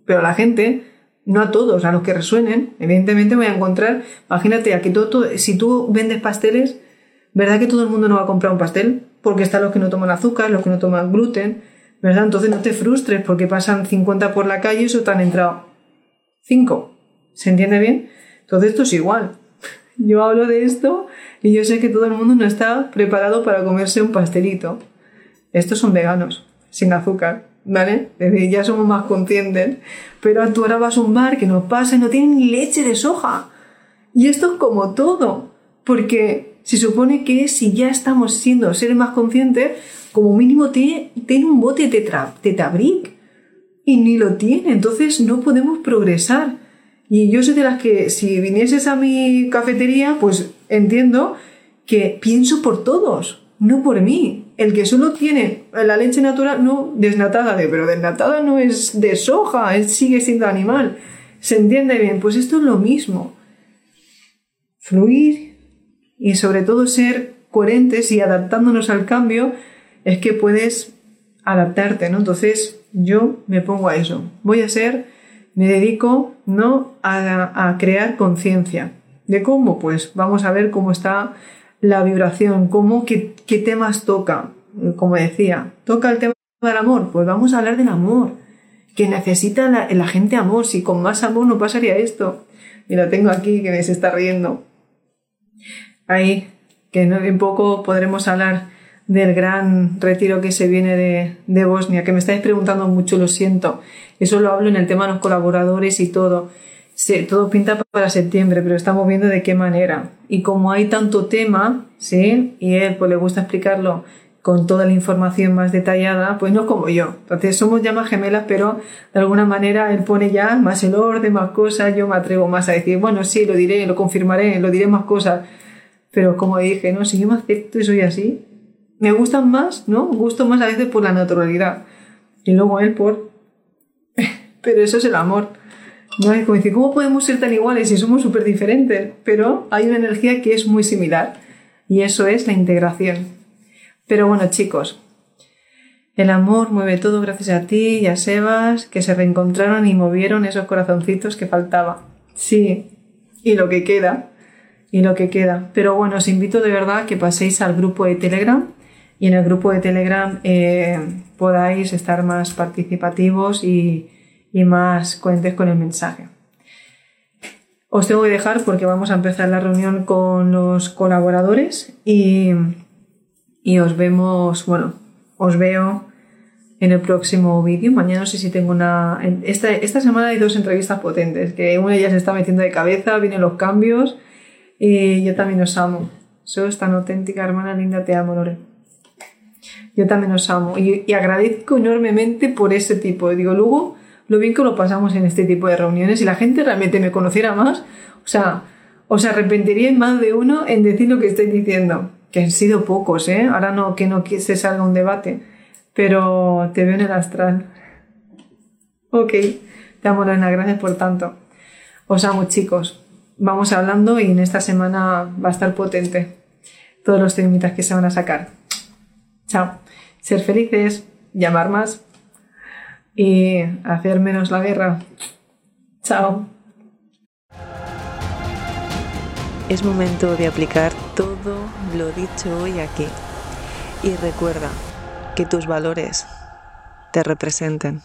Pero a la gente, no a todos, a los que resuenen, evidentemente voy a encontrar, imagínate, a que todo, si tú vendes pasteles, ¿verdad que todo el mundo no va a comprar un pastel? Porque están los que no toman azúcar, los que no toman gluten, ¿verdad? Entonces no te frustres porque pasan 50 por la calle y eso te han entrado 5. ¿Se entiende bien? Entonces esto es igual yo hablo de esto y yo sé que todo el mundo no está preparado para comerse un pastelito. Estos son veganos, sin azúcar, ¿vale? ya somos más conscientes. Pero tú ahora vas a un bar que nos pasa y no tienen leche de soja. Y esto es como todo, porque se supone que si ya estamos siendo seres más conscientes, como mínimo tiene, tiene un bote de tetrabric y ni lo tiene, entonces no podemos progresar. Y yo soy de las que si vinieses a mi cafetería, pues entiendo que pienso por todos, no por mí. el que solo tiene la leche natural, no desnatada, de, pero desnatada no es de soja, él sigue siendo animal. ¿Se entiende bien? Pues esto es lo mismo. Fluir y sobre todo ser coherentes y adaptándonos al cambio es que puedes adaptarte, ¿no? Entonces yo me pongo a eso. Voy a ser, me dedico, ¿no? A, a crear conciencia. ¿De cómo? Pues vamos a ver cómo está la vibración, cómo, qué, qué temas toca. Como decía, toca el tema del amor, pues vamos a hablar del amor. Que necesita la, gente amor, si con más amor no pasaría esto. Y lo tengo aquí que me se está riendo. Ahí, que en poco podremos hablar del gran retiro que se viene de, de, Bosnia, que me estáis preguntando mucho, lo siento. Eso lo hablo en el tema de los colaboradores y todo todo pinta para septiembre, pero estamos viendo de qué manera. Y como hay tanto tema, ¿sí? Y él pues le gusta explicarlo con toda la información más detallada, pues no como yo. Entonces somos ya gemelas, pero de alguna manera él pone ya más el orden, más cosas, yo me atrevo más a decir, bueno, sí, lo diré, lo confirmaré, lo diré más cosas. Pero como dije, no, si yo me acepto y soy así, me gustan más, ¿no? Gusto más a veces por la naturalidad. Y luego él por... pero eso es el amor. ¿no? Como decir, ¿cómo podemos ser tan iguales si somos súper diferentes? Pero hay una energía que es muy similar y eso es la integración. Pero bueno, chicos, el amor mueve todo gracias a ti y a Sebas, que se reencontraron y movieron esos corazoncitos que faltaba. Sí, y lo que queda, y lo que queda. Pero bueno, os invito de verdad a que paséis al grupo de Telegram y en el grupo de Telegram eh, podáis estar más participativos y, y más coherentes con el mensaje. Os tengo que dejar porque vamos a empezar la reunión con los colaboradores y, y os vemos, bueno, os veo en el próximo vídeo. Mañana no sé si tengo una... Esta, esta semana hay dos entrevistas potentes, que una ellas se está metiendo de cabeza, vienen los cambios y yo también os amo. Sois tan auténtica, hermana linda, te amo, Lore. Yo también os amo y, agradezco enormemente por ese tipo. Digo, luego lo bien que lo pasamos en este tipo de reuniones. Si la gente realmente me conociera más, o sea, os arrepentiría más de uno en decir lo que estoy diciendo. Que han sido pocos, ¿eh? Ahora no, que no se salga un debate. Pero te veo en el astral. Ok, te amo, Lorena, gracias por tanto. Os amo, chicos. Vamos hablando y en esta semana va a estar potente todos los temitas que se van a sacar. Chao. Ser felices, llamar más y hacer menos la guerra. Chao. Es momento de aplicar todo lo dicho hoy aquí. Y recuerda que tus valores te representen.